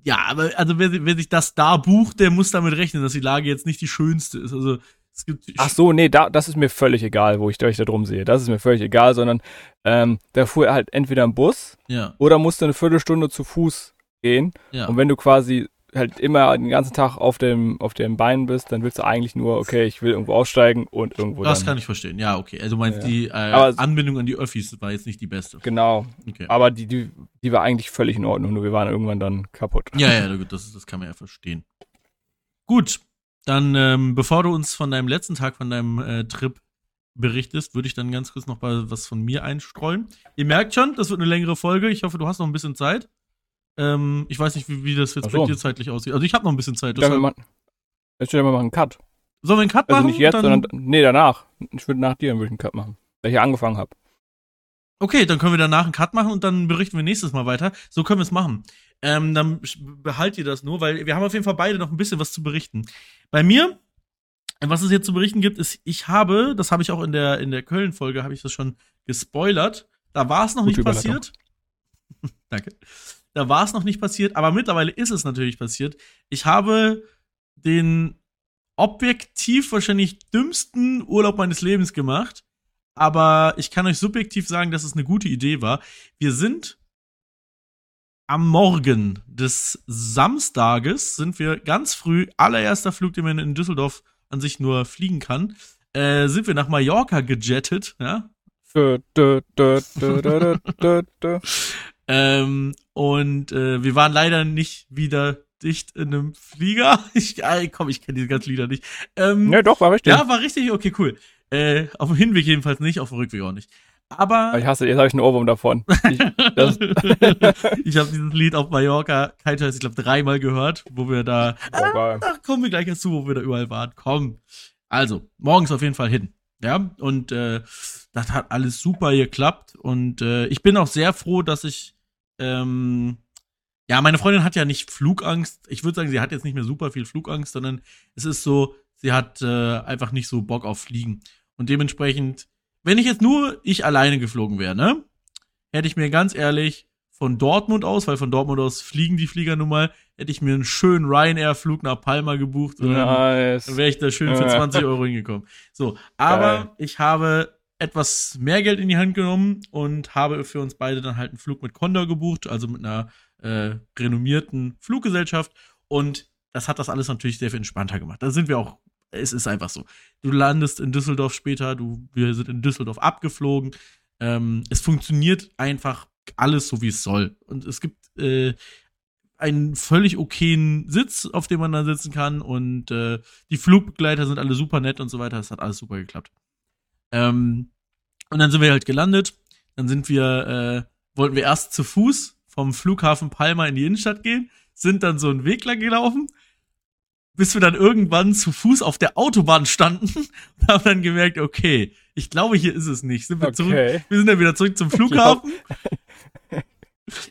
Ja, aber also wer, wer sich das da bucht, der muss damit rechnen, dass die Lage jetzt nicht die schönste ist. Also es gibt Ach so, nee, da, das ist mir völlig egal, wo ich euch da drum sehe. Das ist mir völlig egal, sondern ähm, da fuhr er halt entweder im Bus ja, oder musste eine Viertelstunde zu Fuß gehen. ja. Und wenn du quasi halt immer den ganzen Tag auf dem, auf dem Bein bist, dann willst du eigentlich nur, okay, ich will irgendwo aussteigen und irgendwo das dann. kann ich verstehen. Ja, okay. Also meinst Ja. die äh, Anbindung an die Öffis war jetzt nicht die beste. Genau. Okay. Aber die, die, die war eigentlich völlig in Ordnung, nur wir waren irgendwann dann kaputt. Ja, ja, gut, das, das kann man ja verstehen. Gut, dann ähm, bevor du uns von deinem letzten Tag, von deinem äh, Trip berichtest, würde ich dann ganz kurz noch mal was von mir einstreuen. Ihr merkt schon, das wird eine längere Folge. Ich hoffe, du hast noch ein bisschen Zeit. Ähm, ich weiß nicht, wie, wie das jetzt so. bei dir zeitlich aussieht. Also ich habe noch ein bisschen Zeit. Ja, wir Deshalb, machen, jetzt wir mal einen Cut. sollen wir einen Cut Also machen? nicht jetzt, dann, sondern, nee, danach. Ich würde nach dir würde ich einen Cut machen. Weil ich ja angefangen habe. Okay, dann können wir danach einen Cut machen und dann berichten wir nächstes Mal weiter. So können wir es machen. Ähm, dann behalt ihr das nur, weil wir haben auf jeden Fall beide noch ein bisschen was zu berichten. Bei mir, was es jetzt zu berichten gibt, ist, ich habe, das habe ich auch in der, in der Köln-Folge, habe ich das schon gespoilert. Da war es noch Gute nicht passiert. Danke. Da war es noch nicht passiert, aber mittlerweile ist es natürlich passiert. Ich habe den objektiv wahrscheinlich dümmsten Urlaub meines Lebens gemacht. Aber ich kann euch subjektiv sagen, dass es eine gute Idee war. Wir sind am Morgen des Samstages sind wir ganz früh, allererster Flug, den man in Düsseldorf an sich nur fliegen kann, äh, sind wir nach Mallorca gejettet, ja. Ähm, und äh, wir waren leider nicht wieder dicht in einem Flieger. Ich, ey, komm, ich kenne diese ganzen Lieder nicht. Ähm, Nee, doch, war richtig. ja, war richtig, okay, cool. Äh, auf dem Hinweg jedenfalls nicht, auf dem Rückweg auch nicht. Aber Ich hasse, jetzt habe ich einen Ohrwurm davon. Ich, ich habe dieses Lied auf Mallorca, kein Scheiß, ich glaube dreimal gehört, wo wir da, oh, geil. ach, kommen wir gleich dazu, wo wir da überall waren. Komm. Also, morgens auf jeden Fall hin. Ja, und äh, das hat alles super geklappt. Und äh, ich bin auch sehr froh, dass ich, ähm, ja, meine Freundin hat ja nicht Flugangst. Ich würde sagen, sie hat jetzt nicht mehr super viel Flugangst, sondern es ist so, sie hat äh, einfach nicht so Bock auf Fliegen. Und dementsprechend, wenn ich jetzt nur ich alleine geflogen wäre, ne, hätte ich mir ganz ehrlich von Dortmund aus, weil von Dortmund aus fliegen die Flieger nun mal, hätte ich mir einen schönen Ryanair-Flug nach Palma gebucht und Nice. dann wäre ich da schön für Ja. 20 Euro hingekommen. So, aber Geil. ich habe etwas mehr Geld in die Hand genommen und habe für uns beide dann halt einen Flug mit Condor gebucht, also mit einer äh, renommierten Fluggesellschaft. Und das hat das alles natürlich sehr viel entspannter gemacht. Da sind wir auch, es ist einfach so. Du landest in Düsseldorf später, du, wir sind in Düsseldorf abgeflogen. Ähm, es funktioniert einfach alles so, wie es soll. Und es gibt äh, einen völlig okayen Sitz, auf dem man da sitzen kann und äh, die Flugbegleiter sind alle super nett und so weiter. Das hat alles super geklappt. Ähm, und dann sind wir halt gelandet. Dann sind wir, äh, wollten wir erst zu Fuß vom Flughafen Palma in die Innenstadt gehen, sind dann so einen Weg lang gelaufen, bis wir dann irgendwann zu Fuß auf der Autobahn standen und haben dann gemerkt, okay, ich glaube, hier ist es nicht. Sind wir zurück Okay. wir sind dann wieder zurück zum Flughafen.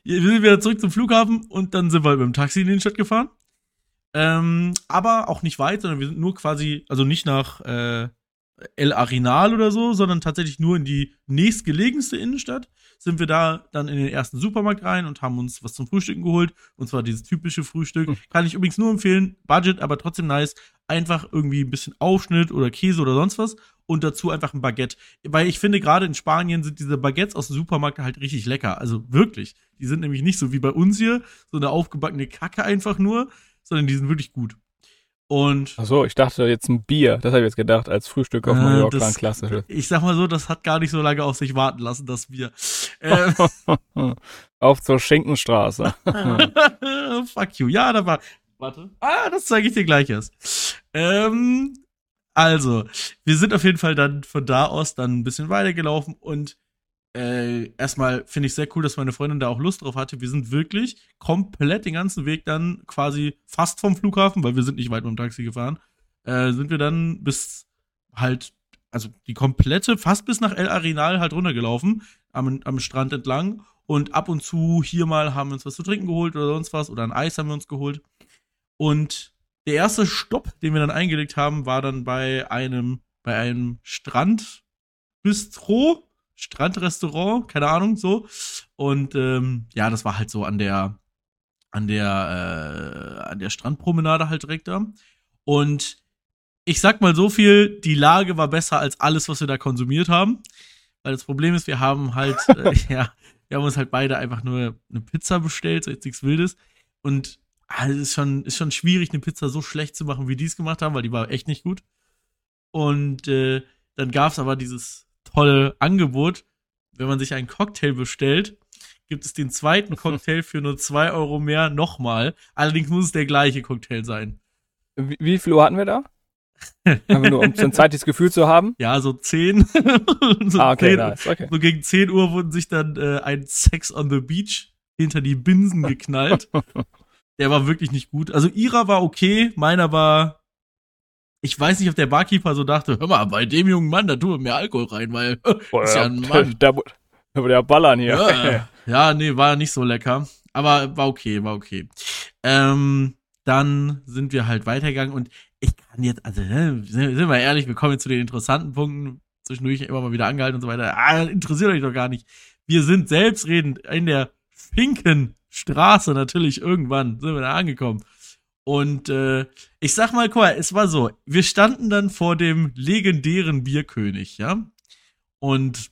wir sind wieder zurück zum Flughafen und dann sind wir halt mit dem Taxi in die Stadt gefahren. Ähm, aber auch nicht weit, sondern wir sind nur quasi, also nicht nach äh, El Arenal oder so, sondern tatsächlich nur in die nächstgelegenste Innenstadt. Sind wir da dann in den ersten Supermarkt rein und haben uns was zum Frühstücken geholt. Und zwar dieses typische Frühstück. Hm. Kann ich übrigens nur empfehlen. Budget, aber trotzdem nice. Einfach irgendwie ein bisschen Aufschnitt oder Käse oder sonst was. Und dazu einfach ein Baguette. Weil ich finde, gerade in Spanien sind diese Baguettes aus dem Supermarkt halt richtig lecker. Also wirklich. Die sind nämlich nicht so wie bei uns hier, so eine aufgebackene Kacke einfach nur, sondern die sind wirklich gut. Und Ach so, ich dachte jetzt ein Bier. Das habe ich jetzt gedacht, als Frühstück auf Äh, Mallorca, das- ein klassisches. ich sag mal so, das hat gar nicht so lange auf sich warten lassen, das Bier. Äh, auf zur Schinkenstraße. fuck you. Ja, da war. Warte. Ah, das zeige ich dir gleich erst. Ähm, also, wir sind auf jeden Fall dann von da aus dann ein bisschen weitergelaufen und äh, erstmal finde ich sehr cool, dass meine Freundin da auch Lust drauf hatte. Wir sind wirklich komplett den ganzen Weg dann quasi fast vom Flughafen, weil wir sind nicht weit mit dem Taxi gefahren, äh, sind wir dann bis halt, also die komplette, fast bis nach El Arenal halt runtergelaufen, am, am Strand entlang. Und ab und zu hier mal haben wir uns was zu trinken geholt oder sonst was, oder ein Eis haben wir uns geholt. Und der erste Stopp, den wir dann eingelegt haben, war dann bei einem, bei einem Strandbistro Strandrestaurant, keine Ahnung, so. Und ähm, ja, das war halt so an der, an der, äh, an der Strandpromenade halt direkt da. Und ich sag mal so viel, die Lage war besser als alles, was wir da konsumiert haben. Weil das Problem ist, wir haben halt, äh, ja, wir haben uns halt beide einfach nur eine Pizza bestellt, so jetzt nichts Wildes. Und es ist schon, ist schon schwierig, eine Pizza so schlecht zu machen, wie die es gemacht haben, weil die war echt nicht gut. Und äh, dann gab's aber dieses tolle Angebot. Wenn man sich einen Cocktail bestellt, gibt es den zweiten Cocktail für nur zwei Euro mehr nochmal. Allerdings muss es der gleiche Cocktail sein. Wie, wie viel Uhr hatten wir da? Einfach nur, um so ein zweites Gefühl zu haben? Ja, so zehn. so ah, okay, 10, nice, okay. So gegen 10 Uhr wurden sich dann äh, ein Sex on the Beach hinter die Binsen geknallt. der war wirklich nicht gut. Also ihrer war okay, meiner war ich weiß nicht, ob der Barkeeper so dachte, hör mal, bei dem jungen Mann, da tun wir mehr Alkohol rein, weil Boah, ist ja ein Mann. Da, da ja ballern hier. Ja, ja, nee, war nicht so lecker. Aber war okay, war okay. Ähm, dann sind wir halt weitergegangen und ich kann jetzt, also ne, sind wir ehrlich, wir kommen jetzt zu den interessanten Punkten, zwischendurch immer mal wieder angehalten und so weiter. Ah, interessiert euch doch gar nicht. Wir sind selbstredend in der Finkenstraße natürlich irgendwann sind wir da angekommen. Und äh, ich sag mal, guck mal, es war so, wir standen dann vor dem legendären Bierkönig, ja. Und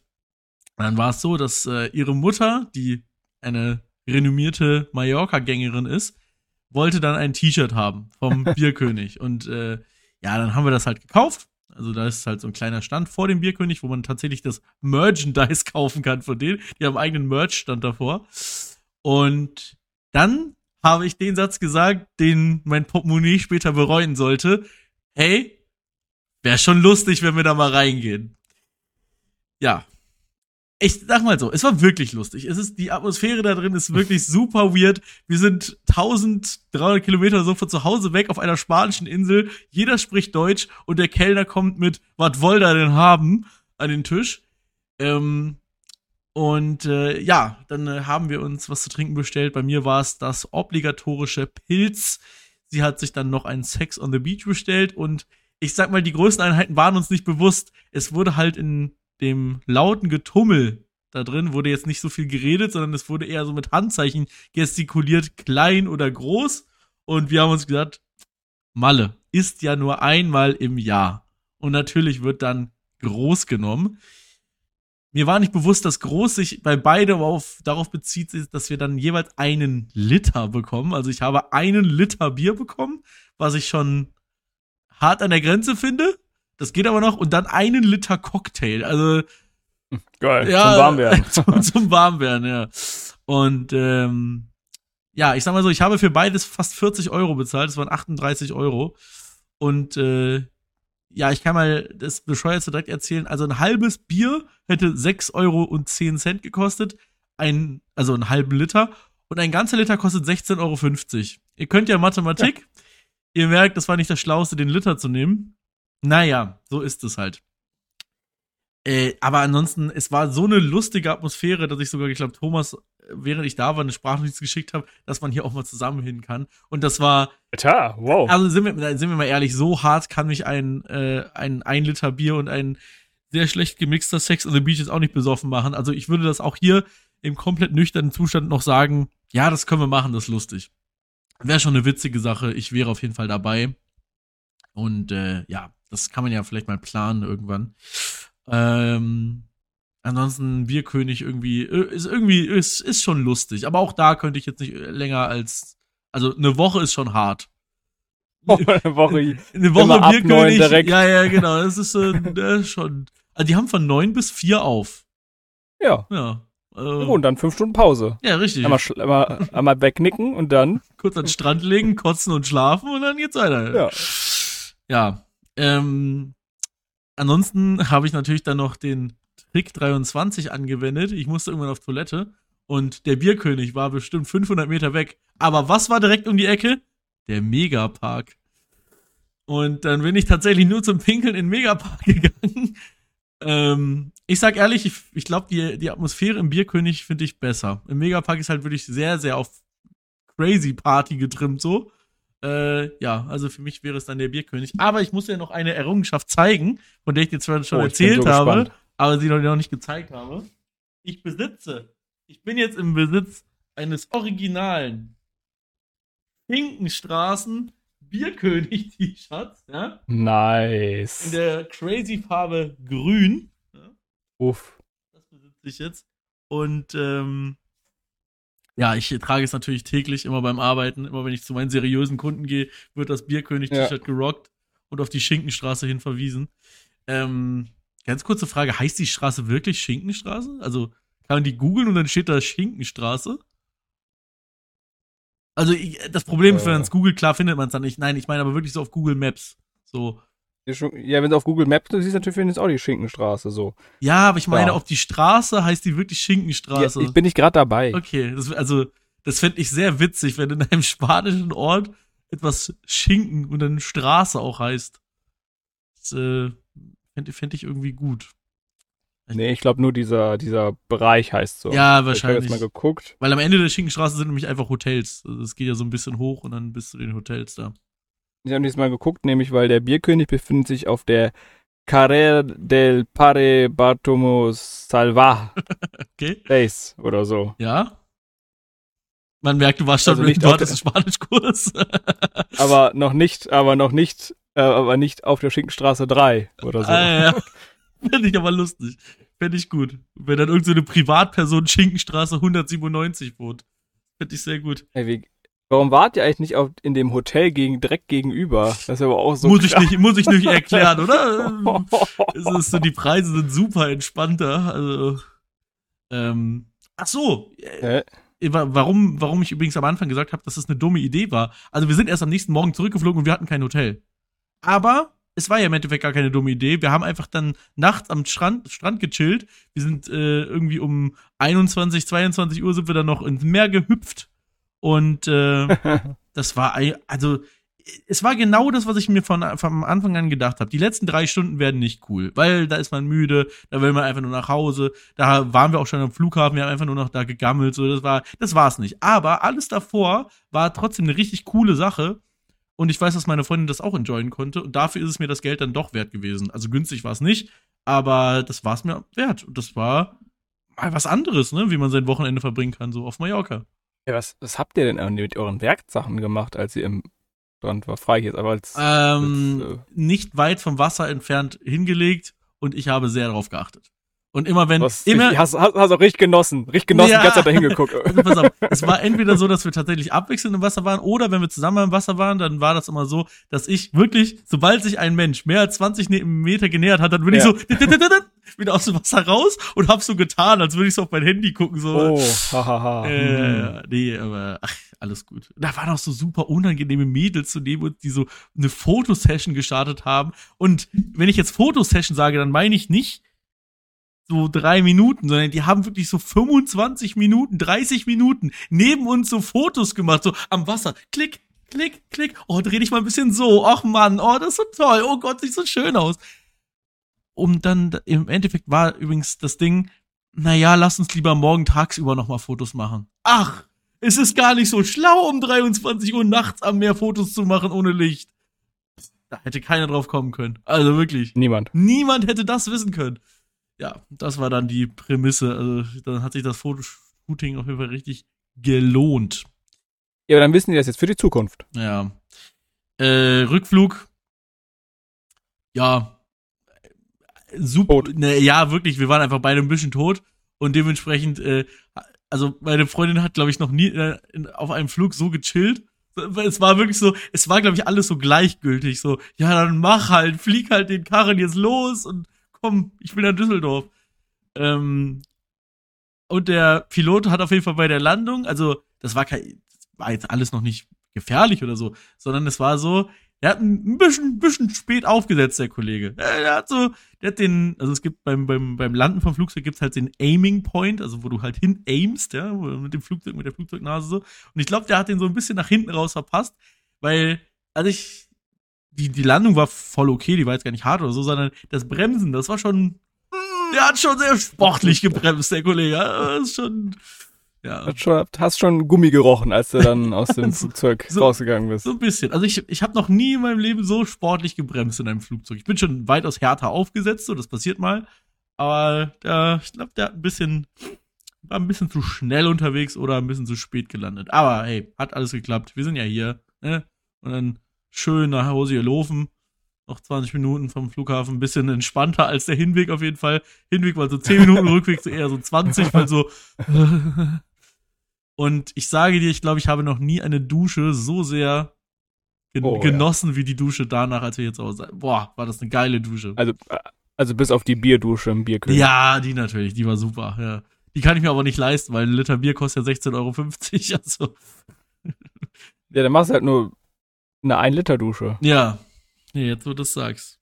dann war es so, dass äh, ihre Mutter, die eine renommierte Mallorca-Gängerin ist, wollte dann ein T-Shirt haben vom Bierkönig. Und äh, ja, dann haben wir das halt gekauft. Also da ist halt so ein kleiner Stand vor dem Bierkönig, wo man tatsächlich das Merchandise kaufen kann von denen. Die haben einen eigenen Merch-Stand davor. Und dann habe ich den Satz gesagt, den mein Portemonnaie später bereuen sollte. Hey, wäre schon lustig, wenn wir da mal reingehen. Ja. Ich sag mal so, es war wirklich lustig. Es ist, die Atmosphäre da drin ist wirklich super weird. Wir sind 1300 Kilometer so von zu Hause weg auf einer spanischen Insel. Jeder spricht Deutsch und der Kellner kommt mit, was wollt ihr denn haben, an den Tisch. Ähm, und äh, ja, dann äh, haben wir uns was zu trinken bestellt. Bei mir war es das obligatorische Pilz. Sie hat sich dann noch einen Sex on the Beach bestellt und ich sag mal, die größten Einheiten waren uns nicht bewusst. Es wurde halt in dem lauten Getummel da drin, wurde jetzt nicht so viel geredet, sondern es wurde eher so mit Handzeichen gestikuliert, klein oder groß. Und wir haben uns gesagt, Malle ist ja nur einmal im Jahr. Und natürlich wird dann groß genommen mir war nicht bewusst, dass groß sich bei beide auf, darauf bezieht, dass wir dann jeweils einen Liter bekommen. Also ich habe einen Liter Bier bekommen, was ich schon hart an der Grenze finde. Das geht aber noch. Und dann einen Liter Cocktail. Also. Geil. Ja, zum Warmwerden. zum, zum Warmwerden, ja. Und ähm, ja, ich sag mal so, ich habe für beides fast 40 Euro bezahlt. Das waren 38 Euro. Und äh, ja, ich kann mal das Bescheuerte direkt erzählen. Also ein halbes Bier hätte 6 Euro und 10 Cent gekostet. Ein, also einen halben Liter. Und ein ganzer Liter kostet 16,50 Euro. Ihr könnt ja Mathematik. Ja. Ihr merkt, das war nicht das Schlauste, den Liter zu nehmen. Naja, so ist es halt. Äh, aber ansonsten, es war so eine lustige Atmosphäre, dass ich sogar, ich glaube, Thomas, während ich da war, eine Sprachnotiz geschickt habe, dass man hier auch mal zusammen hin kann. Und das war. Alter, wow. Also sind wir, sind wir mal ehrlich, so hart kann mich ein, äh, ein ein Liter Bier und ein sehr schlecht gemixter Sex on the Beach jetzt auch nicht besoffen machen. Also ich würde das auch hier im komplett nüchternen Zustand noch sagen, ja, das können wir machen, das ist lustig. Wäre schon eine witzige Sache. Ich wäre auf jeden Fall dabei. Und äh, ja, das kann man ja vielleicht mal planen irgendwann. Ähm, ansonsten Bierkönig irgendwie äh, ist irgendwie ist, ist schon lustig, aber auch da könnte ich jetzt nicht länger als also eine Woche ist schon hart. eine Woche, eine Woche Bierkönig. Direkt. Ja, ja, genau. Das ist äh, schon. Also die haben von neun bis vier auf. Ja. Ja. Äh, und dann fünf Stunden Pause. Ja, richtig. Einmal, einmal, einmal wegnicken und dann. Kurz an den Strand legen, kotzen und schlafen und dann geht's weiter. Ja. Ja. Ähm, ansonsten habe ich natürlich dann noch den Trick 23 angewendet. Ich musste irgendwann auf Toilette und der Bierkönig war bestimmt 500 Meter weg. Aber was war direkt um die Ecke? Der Megapark. Und dann bin ich tatsächlich nur zum Pinkeln in den Megapark gegangen. Ähm, ich sag ehrlich, ich, ich glaube, die, die Atmosphäre im Bierkönig finde ich besser. Im Megapark ist halt wirklich sehr, sehr auf Crazy Party getrimmt so. Äh, ja, also für mich wäre es dann der Bierkönig. Aber ich muss ja noch eine Errungenschaft zeigen, von der ich dir zwar schon Oh, erzählt so habe, gespannt. Aber sie noch nicht gezeigt habe. Ich besitze, ich bin jetzt im Besitz eines originalen Finkenstraßen Bierkönig-T-Shirts, ja, in Nice. der crazy Farbe grün. Ja, Uff. das besitze ich jetzt. Und ähm, ja, ich trage es natürlich täglich, immer beim Arbeiten, immer wenn ich zu meinen seriösen Kunden gehe, wird das Bierkönig-T-Shirt gerockt und auf die Schinkenstraße hin verwiesen. Ähm, ganz kurze Frage, heißt die Straße wirklich Schinkenstraße? Also kann man die googeln und dann steht da Schinkenstraße? Also ich, das Problem ist, wenn Äh. man es googelt, klar findet man es dann nicht. Nein, ich meine aber wirklich so auf Google Maps. So. Ja, wenn du auf Google Maps, du siehst natürlich findest auch die Schinkenstraße so. Ja, aber ich meine, Ja. auf die Straße heißt die wirklich Ja, Schinkenstraße. ich bin nicht gerade dabei. Okay, das, also das fände ich sehr witzig, wenn in einem spanischen Ort etwas Schinken und dann Straße auch heißt. Das äh, fände fänd ich irgendwie gut. Nee, ich glaube nur dieser, dieser Bereich heißt so. Ja, Ich habe wahrscheinlich. jetzt mal geguckt. Weil am Ende der Schinkenstraße sind nämlich einfach Hotels. Also es geht ja so ein bisschen hoch und dann bist du den Hotels da. Ich habe jetzt mal geguckt, nämlich weil der Bierkönig befindet sich auf der Carrera del Pare Bartomo Salva Okay? Base oder so. Ja? Man merkt, du warst schon Also nicht hattest einen Spanischkurs. Aber noch nicht, aber noch nicht, äh, aber nicht auf der Schinkenstraße 3 oder so. Ah, ja. Fände ich aber lustig. Fände ich gut. Wenn dann irgendeine so eine Privatperson Schinkenstraße 197 wohnt. Fände ich sehr gut. Ey, wie, warum wart ihr eigentlich nicht auf, in dem Hotel gegen, direkt gegenüber? Das ist aber auch so muss, ich nicht, muss ich nicht erklären, oder? Es ist so, die Preise sind super entspannter. Also, ähm, ach so. Äh, Hä? warum, warum ich übrigens am Anfang gesagt habe, dass es eine dumme Idee war. Also wir sind erst am nächsten Morgen zurückgeflogen und wir hatten kein Hotel. Aber es war ja im Endeffekt gar keine dumme Idee. Wir haben einfach dann nachts am Strand, Strand gechillt. Wir sind äh, irgendwie um 21, 22 Uhr sind wir dann noch ins Meer gehüpft. Und äh, das war, also, es war genau das, was ich mir von, von Anfang an gedacht habe. Die letzten drei Stunden werden nicht cool, weil da ist man müde, da will man einfach nur nach Hause. Da waren wir auch schon am Flughafen, wir haben einfach nur noch da gegammelt, so, das war, das war's nicht. Aber alles davor war trotzdem eine richtig coole Sache. Und ich weiß, dass meine Freundin das auch enjoyen konnte. Und dafür ist es mir das Geld dann doch wert gewesen. Also günstig war es nicht, aber das war es mir wert. Und das war mal was anderes, ne, wie man sein Wochenende verbringen kann, so auf Mallorca. Ja, was, was habt ihr denn mit euren Werksachen gemacht, als ihr im Strand war? Frage ich jetzt aber als. ähm, als, äh, nicht weit vom Wasser entfernt hingelegt und ich habe sehr darauf geachtet. Und immer wenn, was, immer, ich, hast, hast, hast auch richtig genossen. Richtig genossen, Ja. die ganze Zeit dahin geguckt. also pass auf, es war entweder so, dass wir tatsächlich abwechselnd im Wasser waren oder wenn wir zusammen im Wasser waren, dann war das immer so, dass ich wirklich, sobald sich ein Mensch mehr als 20 Ne- Meter genähert hat, dann bin ich Ja. so wieder aus dem Wasser raus und hab so getan, als würde ich so auf mein Handy gucken, so. oh, hahaha. Hm. Äh, nee, aber ach, alles gut. Da waren auch so super unangenehme Mädels zu neben uns, die so eine Fotosession gestartet haben. Und wenn ich jetzt Fotosession sage, dann meine ich nicht so drei Minuten, sondern die haben wirklich so 25 Minuten, 30 Minuten neben uns so Fotos gemacht, so am Wasser. Klick, klick, klick. Oh, dreh dich mal ein bisschen so. Ach Mann, oh, das ist so toll. Oh Gott, sieht so schön aus. Und dann im Endeffekt war übrigens das Ding, naja, lass uns lieber morgen tagsüber nochmal Fotos machen. Ach, es ist gar nicht so schlau, um 23 Uhr nachts am Meer Fotos zu machen ohne Licht. Da hätte keiner drauf kommen können. Also wirklich. Niemand. Niemand hätte das wissen können. Ja, das war dann die Prämisse. Also dann hat sich das Fotoshooting auf jeden Fall richtig gelohnt. Ja, aber dann wissen die das jetzt für die Zukunft. Ja. Äh, Rückflug. Ja. Super. Ne, ja, wirklich. Wir waren einfach beide ein bisschen tot. Und dementsprechend, äh, also meine Freundin hat, glaube ich, noch nie äh, auf einem Flug so gechillt. Es war wirklich so, es war, glaube ich, alles so gleichgültig. So, ja, dann mach halt, flieg halt den Karren jetzt los und komm, ich bin in Düsseldorf. Ähm, und der Pilot hat auf jeden Fall bei der Landung, also das war kein, das war jetzt alles noch nicht gefährlich oder so, sondern es war so, Der hat ein bisschen, bisschen spät aufgesetzt, der Kollege. Der hat so, der hat den, also es gibt beim, beim, beim Landen vom Flugzeug gibt's halt den Aiming Point, also wo du halt hin aimst, ja, mit dem Flugzeug, mit der Flugzeugnase so. Und ich glaube, der hat den so ein bisschen nach hinten raus verpasst, weil, also ich, die, die Landung war voll okay, die war jetzt gar nicht hart oder so, sondern das Bremsen, das war schon, der hat schon sehr sportlich gebremst, der Kollege. Das ist schon, ja. Hast schon, hast schon Gummi gerochen, als du dann aus dem Flugzeug so, rausgegangen bist. So ein bisschen. Also ich, ich habe noch nie in meinem Leben so sportlich gebremst in einem Flugzeug. Ich bin schon weitaus härter aufgesetzt, so das passiert mal. Aber der, ich glaube, der hat ein bisschen, war ein bisschen zu schnell unterwegs oder ein bisschen zu spät gelandet. Aber hey, hat alles geklappt. Wir sind ja hier. Ne? Und dann schön nach Hause gelaufen. Noch 20 Minuten vom Flughafen, ein bisschen entspannter als der Hinweg auf jeden Fall. Hinweg war so 10 Minuten, Rückweg so eher so 20, weil so Und ich sage dir, ich glaube, ich habe noch nie eine Dusche so sehr gen oh, genossen ja. wie die Dusche danach, als wir jetzt aus. Boah, war das eine geile Dusche. Also, also bis auf die Bierdusche im Bierkönig. Ja, die natürlich, die war super, ja. Die kann ich mir aber nicht leisten, weil ein Liter Bier kostet ja 16,50 Euro. Also. Ja, dann machst du halt nur eine 1-Liter-Dusche. Ja. Nee, jetzt wo du das sagst.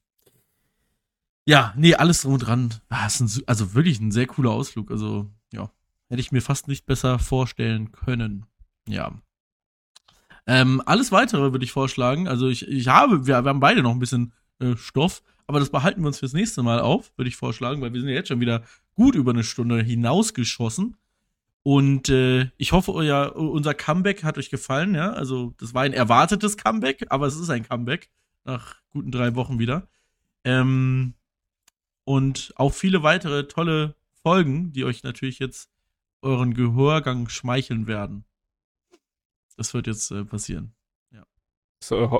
Ja, nee, alles drum und dran. Ah, also wirklich ein sehr cooler Ausflug. Also, ja. Hätte ich mir fast nicht besser vorstellen können. Ja. Ähm, alles weitere würde ich vorschlagen. Also ich, ich habe, wir, wir haben beide noch ein bisschen äh, Stoff, aber das behalten wir uns fürs nächste Mal auf, würde ich vorschlagen, weil wir sind ja jetzt schon wieder gut über eine Stunde hinausgeschossen. Und äh, ich hoffe, euer, unser Comeback hat euch gefallen, ja. Also, das war ein erwartetes Comeback, aber es ist ein Comeback nach guten drei Wochen wieder. Ähm, und auch viele weitere tolle Folgen, die euch natürlich jetzt euren Gehörgang schmeicheln werden. Das wird jetzt äh, passieren. Ja. So,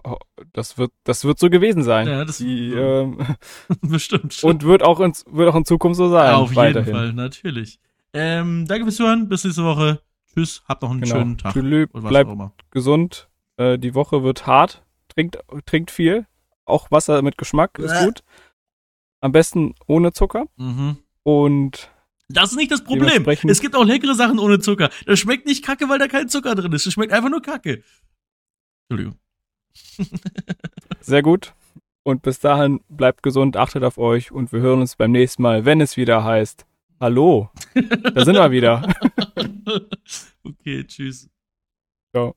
das wird, das wird so gewesen sein. Ja, das Die, ähm, bestimmt. Stimmt. Und wird auch, in, wird auch in Zukunft so sein. Ja, auf weiterhin. jeden Fall, natürlich. Ähm, danke fürs Zuhören. Bis nächste Woche. Tschüss. Habt noch einen genau. schönen Tag. Tschüss, bleibt gesund. Äh, die Woche wird hart. Trinkt, trinkt viel. Auch Wasser mit Geschmack ist äh. gut. Am besten ohne Zucker. Mhm. Und das ist nicht das Problem. Es gibt auch leckere Sachen ohne Zucker. Das schmeckt nicht kacke, weil da kein Zucker drin ist. Das schmeckt einfach nur kacke. Entschuldigung. Sehr gut. Und bis dahin bleibt gesund, achtet auf euch und wir hören uns beim nächsten Mal, wenn es wieder heißt. Hallo. Da sind wir wieder. okay, tschüss. Ciao.